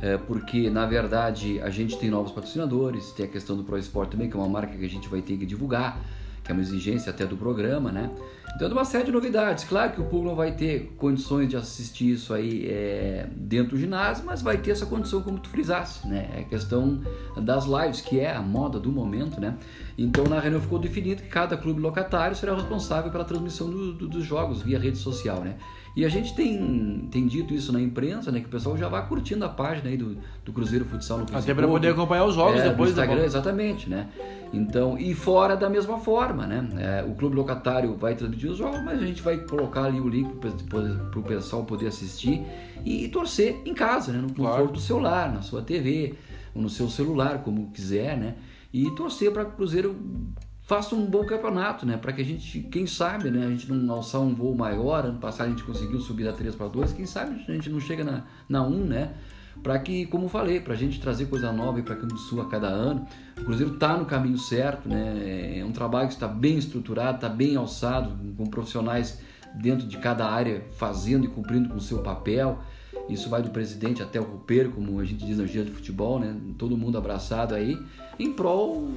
[SPEAKER 2] É, porque na verdade a gente tem novos patrocinadores, tem a questão do Pro Sport também, que é uma marca que a gente vai ter que divulgar, que é uma exigência até do programa, né? Então, uma série de novidades. Claro que o público não vai ter condições de assistir isso aí é, dentro do ginásio, mas vai ter essa condição, como tu frisasse, né? É questão das lives, que é a moda do momento, né? Então, na reunião ficou definido que cada clube locatário será responsável pela transmissão do, do, dos jogos via rede social, né? E a gente tem, tem dito isso na imprensa, né? Que o pessoal já vai curtindo a página aí do, do Cruzeiro Futsal no
[SPEAKER 1] Facebook. Até para poder acompanhar os jogos
[SPEAKER 2] é,
[SPEAKER 1] depois.
[SPEAKER 2] Do Instagram, exatamente, né? Então, e fora da mesma forma, né? É, o clube locatário vai transmitir os jogos, mas a gente vai colocar ali o link para o pessoal poder assistir e, e, torcer em casa, né? No conforto claro. do seu lar, na sua TV, ou no seu celular, como quiser, né? E torcer para o Cruzeiro faça um bom campeonato, né? Para que a gente, quem sabe, né? A gente não alçar um voo maior. Ano passado a gente conseguiu subir da 3 para 2. Quem sabe a gente não chega na, na 1, né? Para que, como falei, para a gente trazer coisa nova para Campo do Sul a cada ano. O Cruzeiro está no caminho certo, né? É um trabalho que está bem estruturado, está bem alçado, com profissionais dentro de cada área fazendo e cumprindo com o seu papel. Isso vai do presidente até o roupeiro, como a gente diz na gira de futebol, né? Todo mundo abraçado aí em prol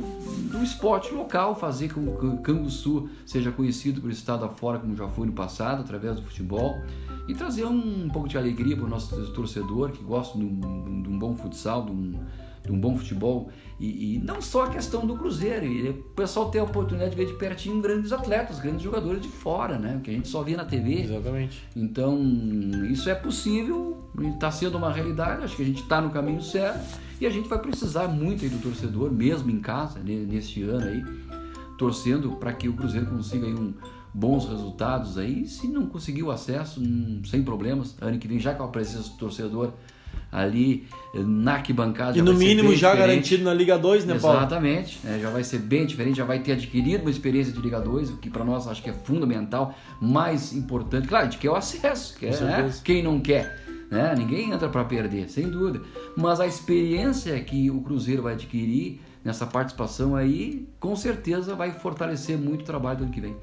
[SPEAKER 2] do esporte local, fazer com que o Canguçu seja conhecido por estado afora, como já foi no passado, através do futebol, e trazer um, pouco de alegria para o nosso torcedor que gosta de um, de um bom futsal, de um, de um bom futebol e, e, não só a questão do Cruzeiro, e o pessoal ter a oportunidade de ver de pertinho grandes atletas, grandes jogadores de fora, né? Que a gente só via na TV.
[SPEAKER 1] Exatamente.
[SPEAKER 2] Então, isso é possível, está sendo uma realidade, acho que a gente está no caminho certo e a gente vai precisar muito do torcedor, mesmo em casa, neste ano aí, torcendo para que o Cruzeiro consiga aí um, bons resultados aí. Se não conseguir o acesso, hum, sem problemas, ano que vem já com a presença do torcedor ali na arquibancada.
[SPEAKER 1] E no mínimo já diferente. garantido na Liga 2, né,
[SPEAKER 2] Paulo? Exatamente. É, já vai ser bem diferente, já vai ter adquirido uma experiência de Liga 2, o que para nós acho que é fundamental, mais importante. Claro, a gente quer o acesso, quer, né? quem não quer. Né? Ninguém entra para perder, sem dúvida. Mas a experiência que o Cruzeiro vai adquirir nessa participação aí, com certeza vai fortalecer muito o trabalho do ano que vem.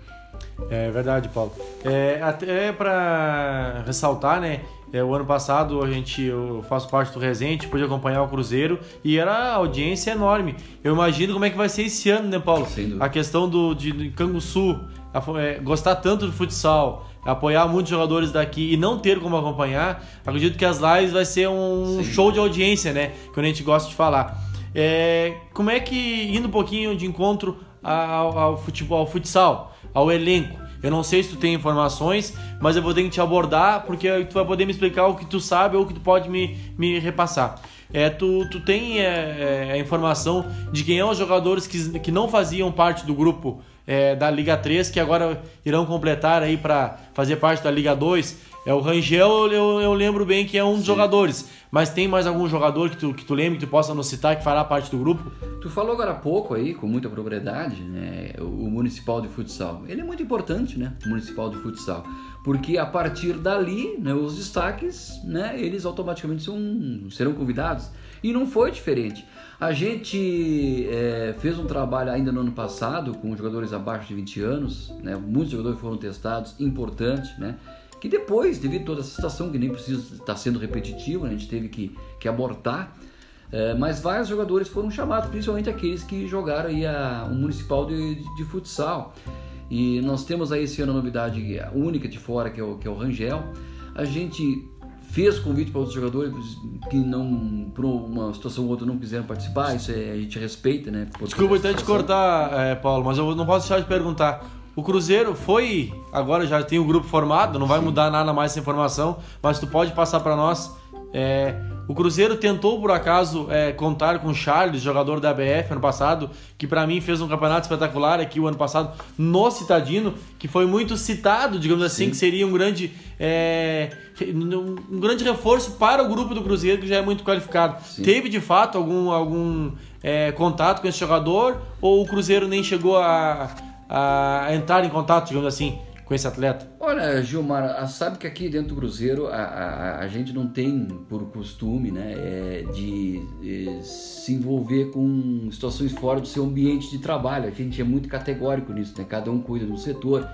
[SPEAKER 1] É verdade, Paulo. É, até para ressaltar, né? É, o ano passado a gente, eu faço parte do Resente, pude acompanhar o Cruzeiro e era audiência enorme. Eu imagino como é que vai ser esse ano, né, Paulo? A questão do, de, de Canguçu, a, é, gostar tanto do futsal, apoiar muitos jogadores daqui e não ter como acompanhar, acredito que as lives vai ser um Sim. show de audiência, né? Que a gente gosta de falar. É, como é que, indo um pouquinho de encontro ao, ao futebol, ao futsal, ao elenco, eu não sei se tu tem informações, mas eu vou ter que te abordar porque tu vai poder me explicar o que tu sabe ou o que tu pode me, me repassar. É, tu, tu tem é, é, a informação de quem são os jogadores que, que não faziam parte do grupo é, da Liga 3, que agora irão completar aí para fazer parte da Liga 2. É o Rangel, eu, eu lembro bem que é um dos jogadores. Mas tem mais algum jogador que tu, que tu lembra, que tu possa nos citar, que fará parte do grupo?
[SPEAKER 2] Tu falou agora há pouco aí, com muita propriedade, né, o Municipal de Futsal. Ele é muito importante, né, o Municipal de Futsal. Porque a partir dali, né, os destaques, né, eles automaticamente são, serão convidados. E não foi diferente. A gente é, fez um trabalho ainda no ano passado com jogadores abaixo de 20 anos, né, muitos jogadores foram testados, importante, né? Que depois, devido a toda essa situação, que nem precisa estar sendo repetitivo, né, a gente teve que, que abortar, é, mas vários jogadores foram chamados, principalmente aqueles que jogaram aí a, o Municipal de, de, de, Futsal. E nós temos aí esse ano a novidade única de fora, que é o, que é o Rangel. A gente fez convite para outros jogadores que não, por uma situação ou outra, não quiseram participar, isso é, a gente respeita, né?
[SPEAKER 1] Desculpa até te cortar, é, Paulo, mas eu não posso deixar de perguntar. O Cruzeiro foi, agora já tem o grupo formado, não vai Sim. mudar nada mais essa informação, mas tu pode passar para nós. É, o Cruzeiro tentou, por acaso, é, contar com o Charles, jogador da ABF ano passado, que para mim fez um campeonato espetacular aqui o ano passado no Citadino, que foi muito citado, digamos assim, Sim. que seria um grande, é, um grande reforço para o grupo do Cruzeiro, que já é muito qualificado. Sim. Teve de fato algum, algum é, contato com esse jogador ou o Cruzeiro nem chegou a a entrar em contato, digamos assim, com esse atleta?
[SPEAKER 2] Olha, Gilmar, sabe que aqui dentro do Cruzeiro a, a, a gente não tem por costume né, é, de, de se envolver com situações fora do seu ambiente de trabalho. A gente é muito categórico nisso, né? cada um cuida do setor.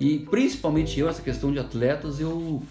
[SPEAKER 2] E principalmente eu, essa questão de atletas, eu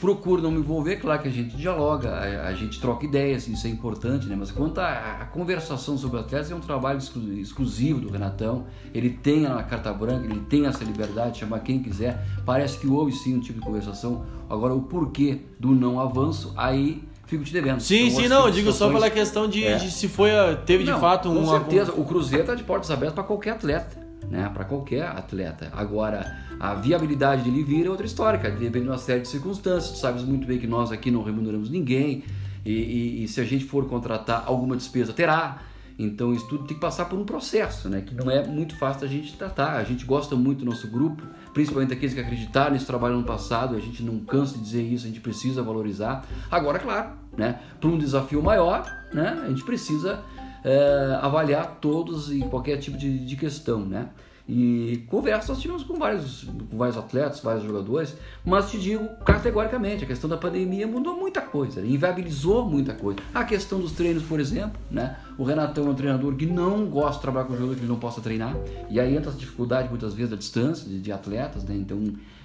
[SPEAKER 2] procuro não me envolver, claro que a gente dialoga, a, a gente troca ideias, isso é importante, né? Mas quanto à conversação sobre atletas, é um trabalho exclu, exclusivo do Renatão. Ele tem a carta branca, ele tem essa liberdade de chamar quem quiser. Parece que houve sim um tipo de conversação. Agora, o porquê do não avanço, aí fico te devendo.
[SPEAKER 1] Sim, então, sim, não, eu digo só pela questão de, é. de se foi, teve não, de fato um.
[SPEAKER 2] Com certeza, o Cruzeiro está de portas abertas para qualquer atleta né, para qualquer atleta. Agora, a viabilidade de ele vir é outra história, cara. Depende de uma série de circunstâncias. Tu sabes muito bem que nós aqui não remuneramos ninguém e, e, e, se a gente for contratar alguma despesa, terá. Então, isso tudo tem que passar por um processo, né, que não é muito fácil a gente tratar. A gente gosta muito do nosso grupo, principalmente aqueles que acreditaram nesse trabalho no passado. A gente não cansa de dizer isso, a gente precisa valorizar. Agora, claro, né, para um desafio maior, né, a gente precisa é, avaliar todos e qualquer tipo de, de questão, né? E conversa nós tivemos com vários, com vários atletas, vários jogadores, mas te digo categoricamente, a questão da pandemia mudou muita coisa, inviabilizou muita coisa. A questão dos treinos, por exemplo, né? O Renatão é um treinador que não gosta de trabalhar com jogador que ele não possa treinar, e aí entra essa dificuldade muitas vezes da distância de, de atletas, né? Então,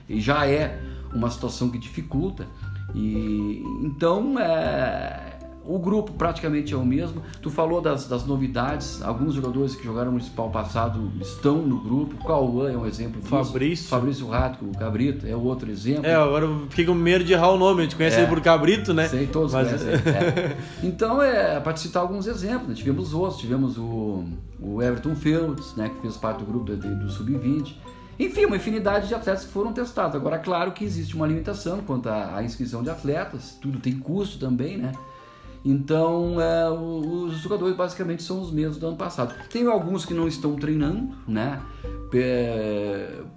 [SPEAKER 2] já é uma situação que dificulta. E então, é, o grupo praticamente é o mesmo. Tu falou das, das novidades, alguns jogadores que jogaram no municipal passado estão no grupo. Cauã é um exemplo disso.
[SPEAKER 1] Fabrício.
[SPEAKER 2] Fabrício Rato, o Cabrito, é outro exemplo.
[SPEAKER 1] É, agora eu fiquei com medo de errar o nome, a gente conhece
[SPEAKER 2] É.
[SPEAKER 1] ele por Cabrito, né?
[SPEAKER 2] Sei, todos
[SPEAKER 1] Mas-
[SPEAKER 2] conhecem. é. Então, é, para te citar alguns exemplos, né? tivemos outros, tivemos o, o Everton Fields, né, que fez parte do grupo do, do Sub-20. Enfim, uma infinidade de atletas que foram testados. Agora, claro que existe uma limitação quanto à, à inscrição de atletas, tudo tem custo também, né? Então, é, os jogadores basicamente são os mesmos do ano passado. Tem alguns que não estão treinando, né?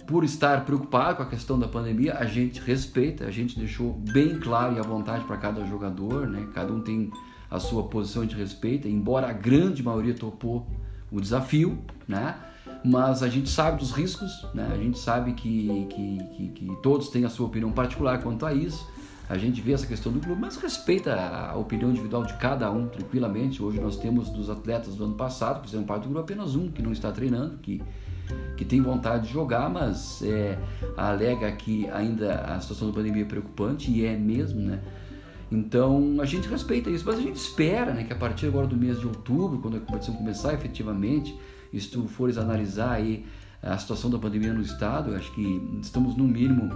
[SPEAKER 2] Por estar preocupado com a questão da pandemia, a gente respeita, a gente deixou bem claro e à vontade para cada jogador, né? Cada um tem a sua posição de respeito, embora a grande maioria topou o desafio, né? Mas a gente sabe dos riscos, né? A gente sabe que, que, que, que todos têm a sua opinião particular quanto a isso. A gente vê essa questão do clube, mas respeita a opinião individual de cada um tranquilamente. Hoje nós temos dos atletas do ano passado, que fizeram parte do grupo, apenas um que não está treinando, que, que tem vontade de jogar, mas é, alega que ainda a situação da pandemia é preocupante, e é mesmo, né? Então a gente respeita isso, mas a gente espera né, que a partir agora do mês de outubro, quando a competição começar efetivamente, se tu fores analisar aí a situação da pandemia no estado, acho que estamos no mínimo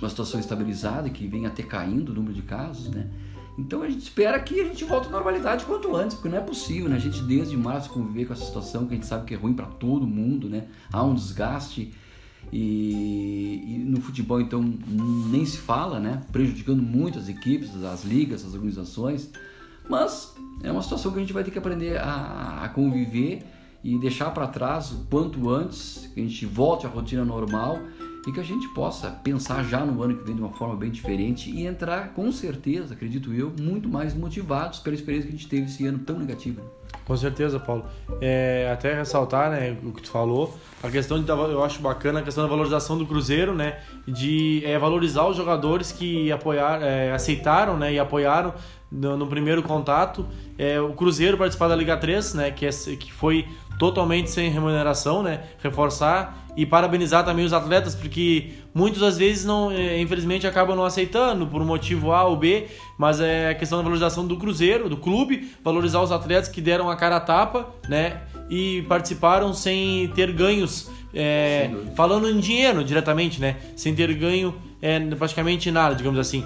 [SPEAKER 2] uma situação estabilizada, que vem até caindo o número de casos, né? Então a gente espera que a gente volte à normalidade quanto antes, porque não é possível, né? A gente desde março conviver com essa situação que a gente sabe que é ruim para todo mundo, né? Há um desgaste e, e no futebol então nem se fala, né? Prejudicando muito as equipes, as ligas, as organizações. Mas é uma situação que a gente vai ter que aprender a, a conviver e deixar para trás o quanto antes, que a gente volte à rotina normal e que a gente possa pensar já no ano que vem de uma forma bem diferente e entrar com certeza, acredito eu, muito mais motivados pela experiência que a gente teve esse ano tão negativo. né?
[SPEAKER 1] Com certeza, Paulo. É, até ressaltar, né, o que tu falou, a questão de eu acho bacana a questão da valorização do Cruzeiro, né, de é, valorizar os jogadores que apoiar, é, aceitaram, né, e apoiaram no, no primeiro contato. É, o Cruzeiro participar da Liga 3, né, que, é, que foi totalmente sem remuneração, né, reforçar e parabenizar também os atletas, porque muitas das vezes não, é, infelizmente acabam não aceitando por um motivo A ou B, mas é a questão da valorização do Cruzeiro, do clube, valorizar os atletas que deram a cara a tapa, né, e participaram sem ter ganhos, é, falando em dinheiro diretamente, né, sem ter ganho é, praticamente nada, digamos assim.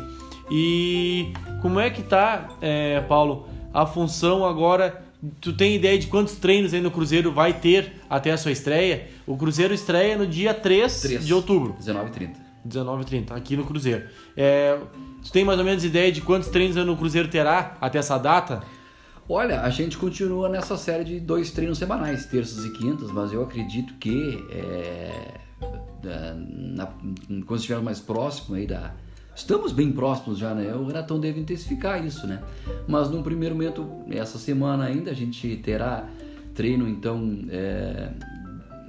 [SPEAKER 1] E como é que tá, é, Paulo, a função agora? Tu tem ideia de quantos treinos aí no Cruzeiro vai ter até a sua estreia? O Cruzeiro estreia no dia 3,
[SPEAKER 2] Três.
[SPEAKER 1] de outubro,
[SPEAKER 2] 19 e 30.
[SPEAKER 1] 19 30 aqui no Cruzeiro. É, tu tem mais ou menos ideia de quantos treinos no Cruzeiro terá até essa data?
[SPEAKER 2] Olha, a gente continua nessa série de dois treinos semanais, terças e quintas, mas eu acredito que é, na- quando estiver mais próximo aí da. Estamos bem próximos já, né? O Renatão deve intensificar isso, né? Mas num primeiro momento, essa semana ainda, a gente terá treino, então, é,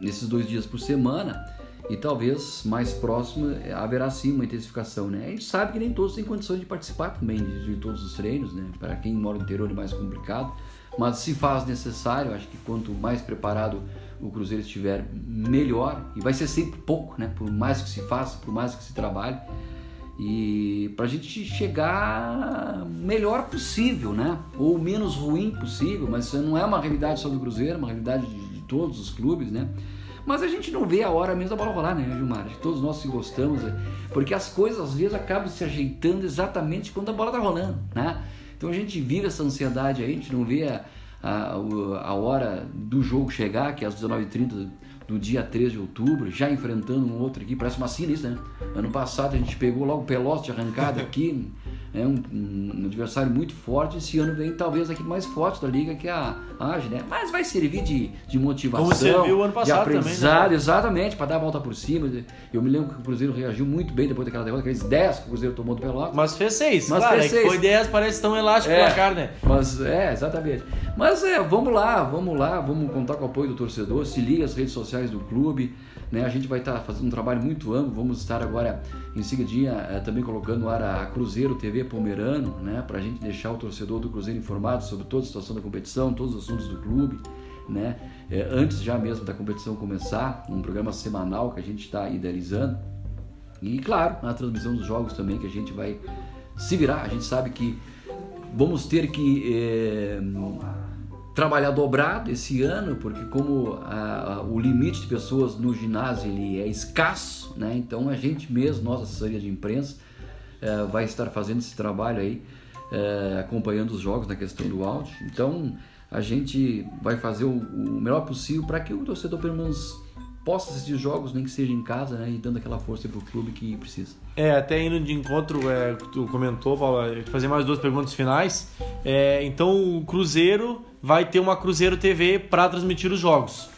[SPEAKER 2] nesses dois dias por semana. E talvez mais próximo eh, haverá sim uma intensificação, né? A gente sabe que nem todos têm condições de participar também de, de todos os treinos, né? Para quem mora no interior é mais complicado, mas se faz necessário, acho que quanto mais preparado o Cruzeiro estiver, melhor. E vai ser sempre pouco, né? Por mais que se faça, por mais que se trabalhe. E para a gente chegar melhor possível, né? Ou menos ruim possível, mas não é uma realidade só do Cruzeiro, é uma realidade de, de todos os clubes, né? Mas a gente não vê a hora mesmo da bola rolar, né, Gilmar? Que Todos nós se gostamos, né? porque as coisas às vezes acabam se ajeitando exatamente quando a bola tá rolando, né? Então a gente vive essa ansiedade aí, a gente não vê a, a, a hora do jogo chegar, que é às 19h30 do dia 13 de outubro, já enfrentando um outro aqui, parece uma isso, né? Ano passado a gente pegou logo o Pelotas de arrancada aqui, é um, um adversário muito forte, esse ano vem talvez a equipe mais forte da liga, que é a AGE, né? Mas vai servir de, de motivação,
[SPEAKER 1] Como serviu o ano
[SPEAKER 2] de
[SPEAKER 1] passado também, né?
[SPEAKER 2] aprendizado, exatamente, para dar a volta por cima. Eu me lembro que o Cruzeiro reagiu muito bem depois daquela derrota, aqueles 10 que o Cruzeiro tomou do Pelotas.
[SPEAKER 1] Mas fez seis,
[SPEAKER 2] Mas
[SPEAKER 1] claro,
[SPEAKER 2] fez
[SPEAKER 1] é
[SPEAKER 2] seis.
[SPEAKER 1] foi 10, parece tão elástico
[SPEAKER 2] É.
[SPEAKER 1] o placar, né?
[SPEAKER 2] Mas é, exatamente. Mas é, vamos lá, vamos lá, vamos contar com o apoio do torcedor, se liga às redes sociais do clube, né? A gente vai estar fazendo um trabalho muito amplo, vamos estar agora em seguidinha eh, também colocando no ar a Cruzeiro TV Pomerano, né? Pra gente deixar o torcedor do Cruzeiro informado sobre toda a situação da competição, todos os assuntos do clube, né? Eh, antes já mesmo da competição começar, um programa semanal que a gente está idealizando. E claro, a transmissão dos jogos também que a gente vai se virar. A gente sabe que vamos ter que é, trabalhar dobrado esse ano, porque como a, a, o limite de pessoas no ginásio ele é escasso, né? Então a gente mesmo, nossa assessoria de imprensa, é, vai estar fazendo esse trabalho aí, é, acompanhando os jogos na questão do áudio. Então a gente vai fazer o, o melhor possível para que o torcedor pelo menos possa assistir jogos, nem que seja em casa, né? E dando aquela força para o clube que precisa.
[SPEAKER 1] É, até indo de encontro, é, tu comentou, Paulo, fazer mais duas perguntas finais. É, então o Cruzeiro vai ter uma Cruzeiro TV para transmitir os jogos.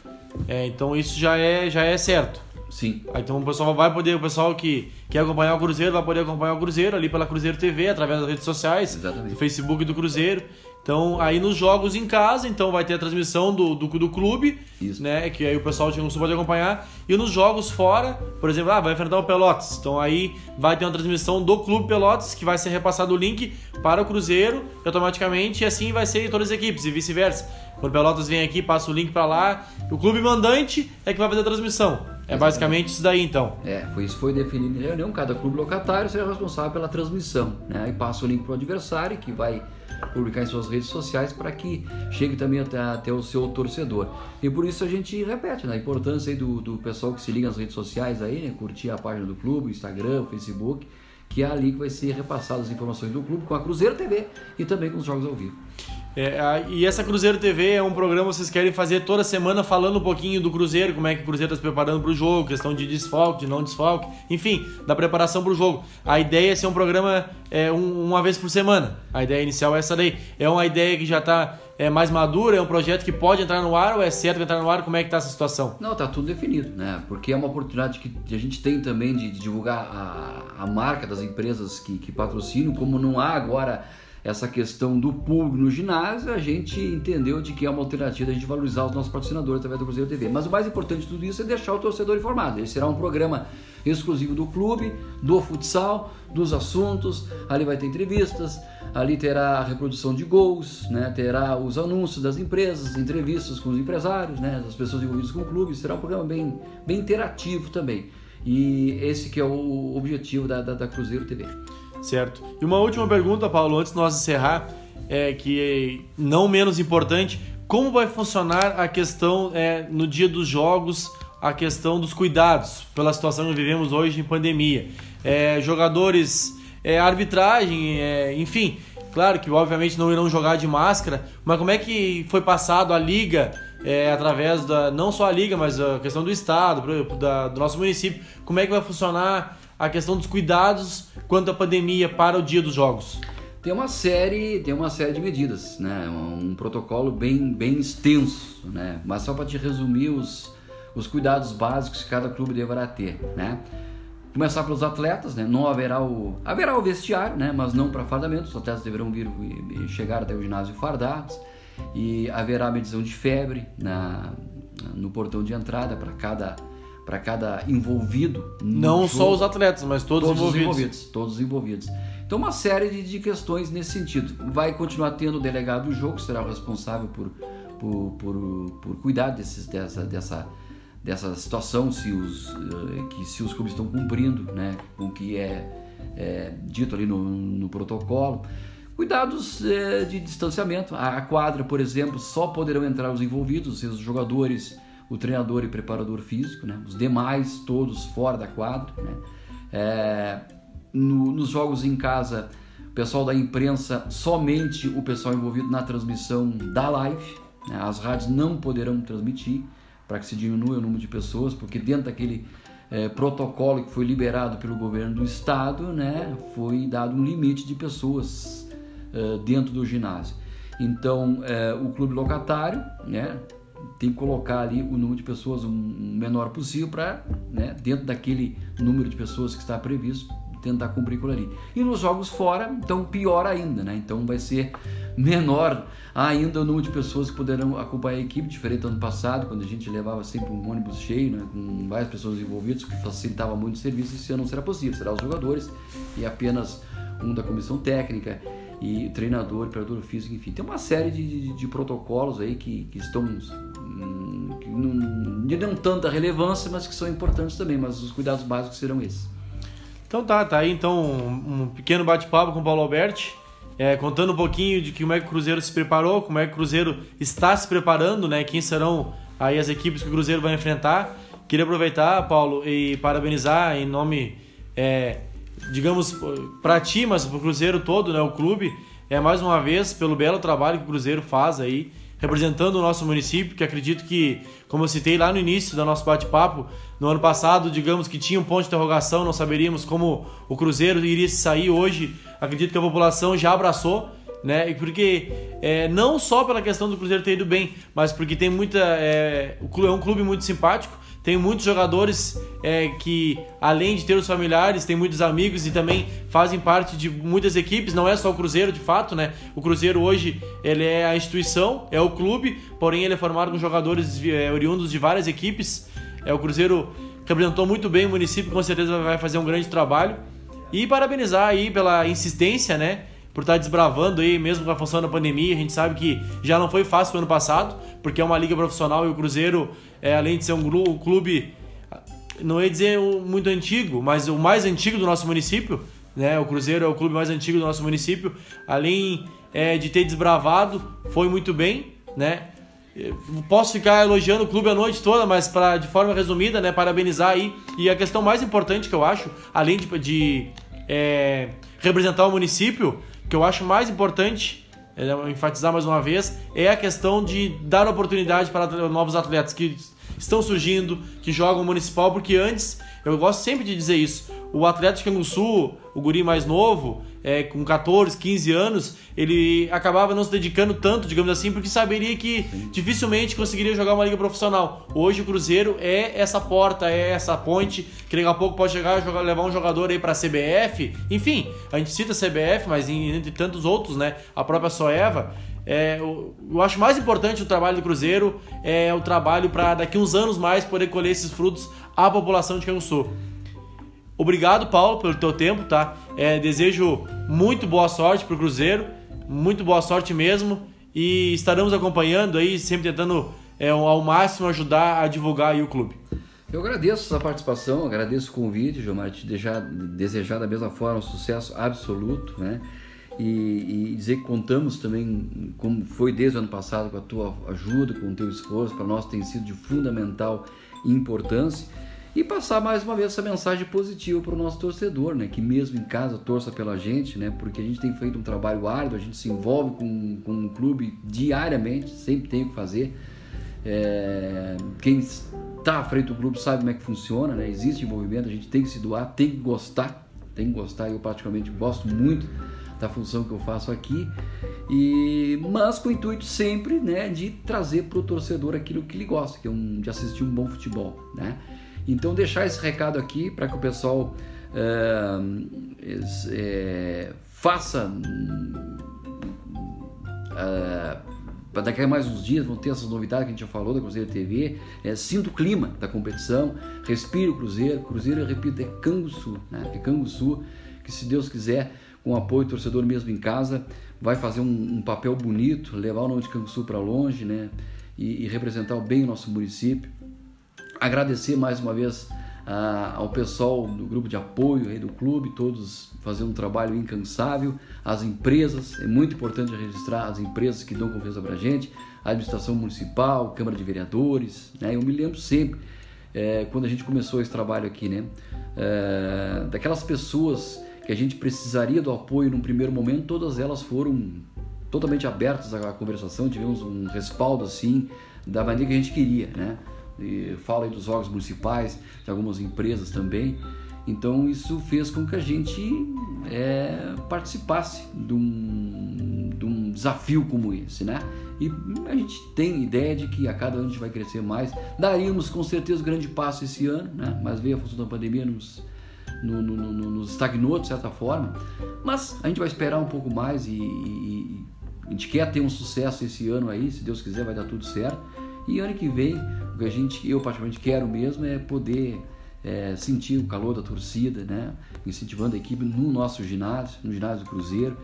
[SPEAKER 1] É, então isso já é, já é certo.
[SPEAKER 2] Sim.
[SPEAKER 1] Então o pessoal vai poder, o pessoal que quer acompanhar o Cruzeiro vai poder acompanhar o Cruzeiro ali pela Cruzeiro TV, através das redes sociais,
[SPEAKER 2] Exatamente.
[SPEAKER 1] do Facebook do Cruzeiro. Então, aí nos jogos em casa, então vai ter a transmissão do, do, do clube,
[SPEAKER 2] Isso.
[SPEAKER 1] né? Que aí o pessoal de pode acompanhar. E nos jogos fora, por exemplo, ah, vai enfrentar o Pelotas. Então aí vai ter uma transmissão do Clube Pelotas, que vai ser repassado o link para o Cruzeiro, automaticamente, e assim vai ser em todas as equipes, e vice-versa. Quando o Pelotas vem aqui, passa o link para lá. O clube mandante é que vai fazer a transmissão. É basicamente isso daí, então.
[SPEAKER 2] É, foi isso foi definido em reunião. Cada clube locatário será responsável pela transmissão, né? Aí passa o link para o adversário, que vai publicar em suas redes sociais para que chegue também até, até, o seu torcedor. E por isso a gente repete né, a importância do, do pessoal que se liga nas redes sociais aí, né, curtir a página do clube, Instagram, Facebook, que é ali que vai ser repassadas as informações do clube com a Cruzeiro TV e também com os jogos ao vivo.
[SPEAKER 1] É, e essa Cruzeiro TV é um programa que vocês querem fazer toda semana falando um pouquinho do Cruzeiro, como é que o Cruzeiro está se preparando para o jogo, questão de desfalque, de não desfalque, enfim, da preparação para o jogo. A ideia é ser um programa é, um, uma vez por semana. A ideia inicial é essa daí. É uma ideia que já está é, mais madura, é um projeto que pode entrar no ar ou é certo entrar no ar? Como é que está essa situação?
[SPEAKER 2] Não, está tudo definido, né? Porque é uma oportunidade que a gente tem também de, de divulgar a, a marca das empresas que, que patrocinam, como não há agora essa questão do público no ginásio, a gente entendeu de que é uma alternativa a gente valorizar os nossos patrocinadores através do Cruzeiro TV. Mas o mais importante de tudo isso é deixar o torcedor informado. Ele será um programa exclusivo do clube, do futsal, dos assuntos. Ali vai ter entrevistas, ali terá a reprodução de gols, né? terá os anúncios das empresas, entrevistas com os empresários, né? das pessoas envolvidas com o clube. Será um programa bem, bem interativo também. E esse que é o objetivo da, da, da Cruzeiro TV.
[SPEAKER 1] Certo. E uma última pergunta, Paulo, antes de nós encerrar, é que não menos importante, como vai funcionar a questão é, no dia dos jogos, a questão dos cuidados pela situação que vivemos hoje em pandemia? É, jogadores, é, arbitragem, é, enfim, claro que obviamente não irão jogar de máscara, mas como é que foi passado a liga é, através da não só a liga, mas a questão do estado, da, do nosso município, como é que vai funcionar a questão dos cuidados quanto à pandemia para o dia dos jogos?
[SPEAKER 2] Tem uma série, tem uma série de medidas, né? Um protocolo bem, bem extenso, né? Mas só para te resumir os, os cuidados básicos que cada clube deverá ter, né? Começar pelos atletas, né? Não haverá o haverá o vestiário, né? Mas não para fardamento. Os atletas deverão vir chegar até o ginásio fardados e haverá medição de febre na no portão de entrada para cada para cada envolvido.
[SPEAKER 1] Não jogo. só os atletas, mas todos,
[SPEAKER 2] todos
[SPEAKER 1] envolvidos.
[SPEAKER 2] envolvidos. Todos envolvidos. Então, uma série de, de, questões nesse sentido. Vai continuar tendo o delegado do jogo, que será o responsável por, por, por, por cuidar desses, dessa, dessa, dessa situação, se os, eh, que se os clubes estão cumprindo né, com o que é, é dito ali no, no protocolo. Cuidados é, de distanciamento. A quadra, por exemplo, só poderão entrar os envolvidos, os jogadores o treinador e preparador físico, né? os demais todos fora da quadra. Né? É, no, nos jogos em casa, o pessoal da imprensa, somente o pessoal envolvido na transmissão da live. Né? As rádios não poderão transmitir para que se diminua o número de pessoas, porque dentro daquele é, protocolo que foi liberado pelo governo do estado, né, foi dado um limite de pessoas é, dentro do ginásio. Então, é, o clube locatário, né, tem que colocar ali o número de pessoas o menor possível para, né, dentro daquele número de pessoas que está previsto, tentar cumprir aquilo ali. E nos jogos fora, então pior ainda, né? Então vai ser menor ainda o número de pessoas que poderão acompanhar a equipe, diferente do ano passado, quando a gente levava sempre um ônibus cheio, né, com várias pessoas envolvidas, que facilitava muito o serviço, ano não será possível, será os jogadores e apenas um da comissão técnica e treinador, preparador físico, enfim. Tem uma série de, de, de protocolos aí que, que estão não, não tanta relevância, mas que são importantes também, mas os cuidados básicos serão esses.
[SPEAKER 1] Então tá, tá aí então um pequeno bate-papo com o Paulo Alberti. é, contando um pouquinho de como é que o Cruzeiro se preparou, como é que o Cruzeiro está se preparando, né? Quem serão aí as equipes que o Cruzeiro vai enfrentar. Queria aproveitar, Paulo, e parabenizar em nome, é, digamos, para ti, mas para o Cruzeiro todo, né? O clube, é mais uma vez pelo belo trabalho que o Cruzeiro faz aí, representando o nosso município, que acredito que, como eu citei lá no início do nosso bate-papo, no ano passado, digamos que tinha um ponto de interrogação, não saberíamos como o Cruzeiro iria se sair hoje. Acredito que a população já abraçou, né? Porque é, não só pela questão do Cruzeiro ter ido bem, mas porque tem muita. É, é um clube muito simpático, tem muitos jogadores é, que, além de ter os familiares, tem muitos amigos e também fazem parte de muitas equipes. Não é só o Cruzeiro, de fato, né? O Cruzeiro hoje ele é a instituição, é o clube, porém ele é formado com jogadores é, oriundos de várias equipes. É, o Cruzeiro representou muito bem o município, com certeza vai fazer um grande trabalho. E parabenizar aí pela insistência, né? Por estar desbravando aí, mesmo com a função da pandemia. A gente sabe que já não foi fácil no ano passado, porque é uma liga profissional e o Cruzeiro, é, além de ser um clube, não ia dizer muito antigo, mas o mais antigo do nosso município, né? O Cruzeiro é o clube mais antigo do nosso município. Além é, de ter desbravado, foi muito bem, né? Posso ficar elogiando o clube a noite toda, mas para de forma resumida, né, parabenizar aí. E a questão mais importante que eu acho, além de, de é, representar o município, que eu acho mais importante, é, enfatizar mais uma vez, é a questão de dar oportunidade para novos atletas que estão surgindo, que jogam municipal, porque antes, eu gosto sempre de dizer isso, o atleta de Canguçu, o guri mais novo, é, com 14, 15 anos, ele acabava não se dedicando tanto, digamos assim, porque saberia que dificilmente conseguiria jogar uma liga profissional. Hoje o Cruzeiro é essa porta, é essa ponte, que daqui a pouco pode chegar jogar, levar um jogador aí para a CBF. Enfim, a gente cita a CBF, mas entre tantos outros, né? A própria Soeva. É, eu, eu, acho mais importante o trabalho do Cruzeiro é o trabalho para daqui uns anos mais poder colher esses frutos à população de Canguçu. Obrigado, Paulo, pelo teu tempo, tá? É, desejo muito boa sorte pro Cruzeiro, muito boa sorte mesmo. E estaremos acompanhando aí, sempre tentando é, ao máximo ajudar a divulgar aí o clube.
[SPEAKER 2] Eu agradeço a participação, agradeço o convite, Gilmar, te deixar, desejar da mesma forma um sucesso absoluto, né? E, e, dizer que contamos também, como foi desde o ano passado, com a tua ajuda, com o teu esforço, para nós tem sido de fundamental importância e passar mais uma vez essa mensagem positiva para o nosso torcedor, né? Que mesmo em casa torça pela gente, né? Porque a gente tem feito um trabalho árduo, a gente se envolve com, com o clube diariamente, sempre tem o que fazer. É, quem está à frente do clube sabe como é que funciona, né? Existe envolvimento, a gente tem que se doar, tem que gostar, tem que gostar. Eu praticamente gosto muito da função que eu faço aqui e mas com o intuito sempre né de trazer para o torcedor aquilo que ele gosta que é um, de assistir um bom futebol né então, deixar esse recado aqui para que o pessoal é, é, faça. É, daqui a mais uns dias vão ter essas novidades que a gente já falou da Cruzeiro TV. É, sinta o clima da competição, respire o Cruzeiro. Cruzeiro, eu repito, é Canguçu, né? É Canguçu, que se Deus quiser, com apoio do torcedor mesmo em casa, vai fazer um, um papel bonito, levar o nome de Canguçu para longe, né? E, e representar bem o nosso município agradecer mais uma vez ah, ao pessoal do grupo de apoio aí do clube, todos fazendo um trabalho incansável, as empresas, é muito importante registrar as empresas que dão confiança para a gente, a administração municipal, Câmara de Vereadores, né? Eu me lembro sempre, é, quando a gente começou esse trabalho aqui, né? É, daquelas pessoas que a gente precisaria do apoio num primeiro momento, todas elas foram totalmente abertas à conversação, tivemos um respaldo assim, da maneira que a gente queria, né? E fala dos órgãos municipais, de algumas empresas também. Então isso fez com que a gente é, participasse de um, de um, desafio como esse, né? E a gente tem ideia de que a cada ano a gente vai crescer mais. Daríamos com certeza um grande passo esse ano, né? Mas veio a função da pandemia nos, no, no, no, estagnou de certa forma. Mas a gente vai esperar um pouco mais e, e, a gente quer ter um sucesso esse ano aí, se Deus quiser vai dar tudo certo. E ano que vem, que a gente, eu particularmente quero mesmo é poder é, sentir o calor da torcida, né? incentivando a equipe no nosso ginásio, no ginásio do Cruzeiro.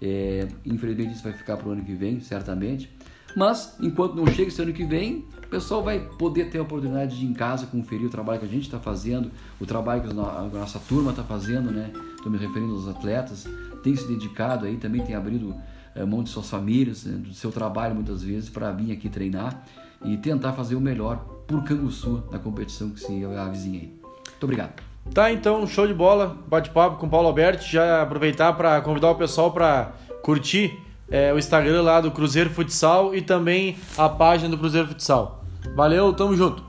[SPEAKER 2] É, infelizmente isso vai ficar para o ano que vem, certamente. Mas enquanto não chega esse ano que vem, o pessoal vai poder ter a oportunidade de ir em casa conferir o trabalho que a gente está fazendo, o trabalho que a nossa turma está fazendo, né? Estou me referindo aos atletas, tem se dedicado aí, também tem abrido é, mão de suas famílias, né, do seu trabalho muitas vezes para vir aqui treinar e tentar fazer o melhor por Canguçu na competição que se avizinha. Muito obrigado.
[SPEAKER 1] Tá, então, show de bola, bate-papo com o Paulo Alberti. Já aproveitar para convidar o pessoal para curtir é, o Instagram lá do Cruzeiro Futsal e também a página do Cruzeiro Futsal. Valeu, tamo junto!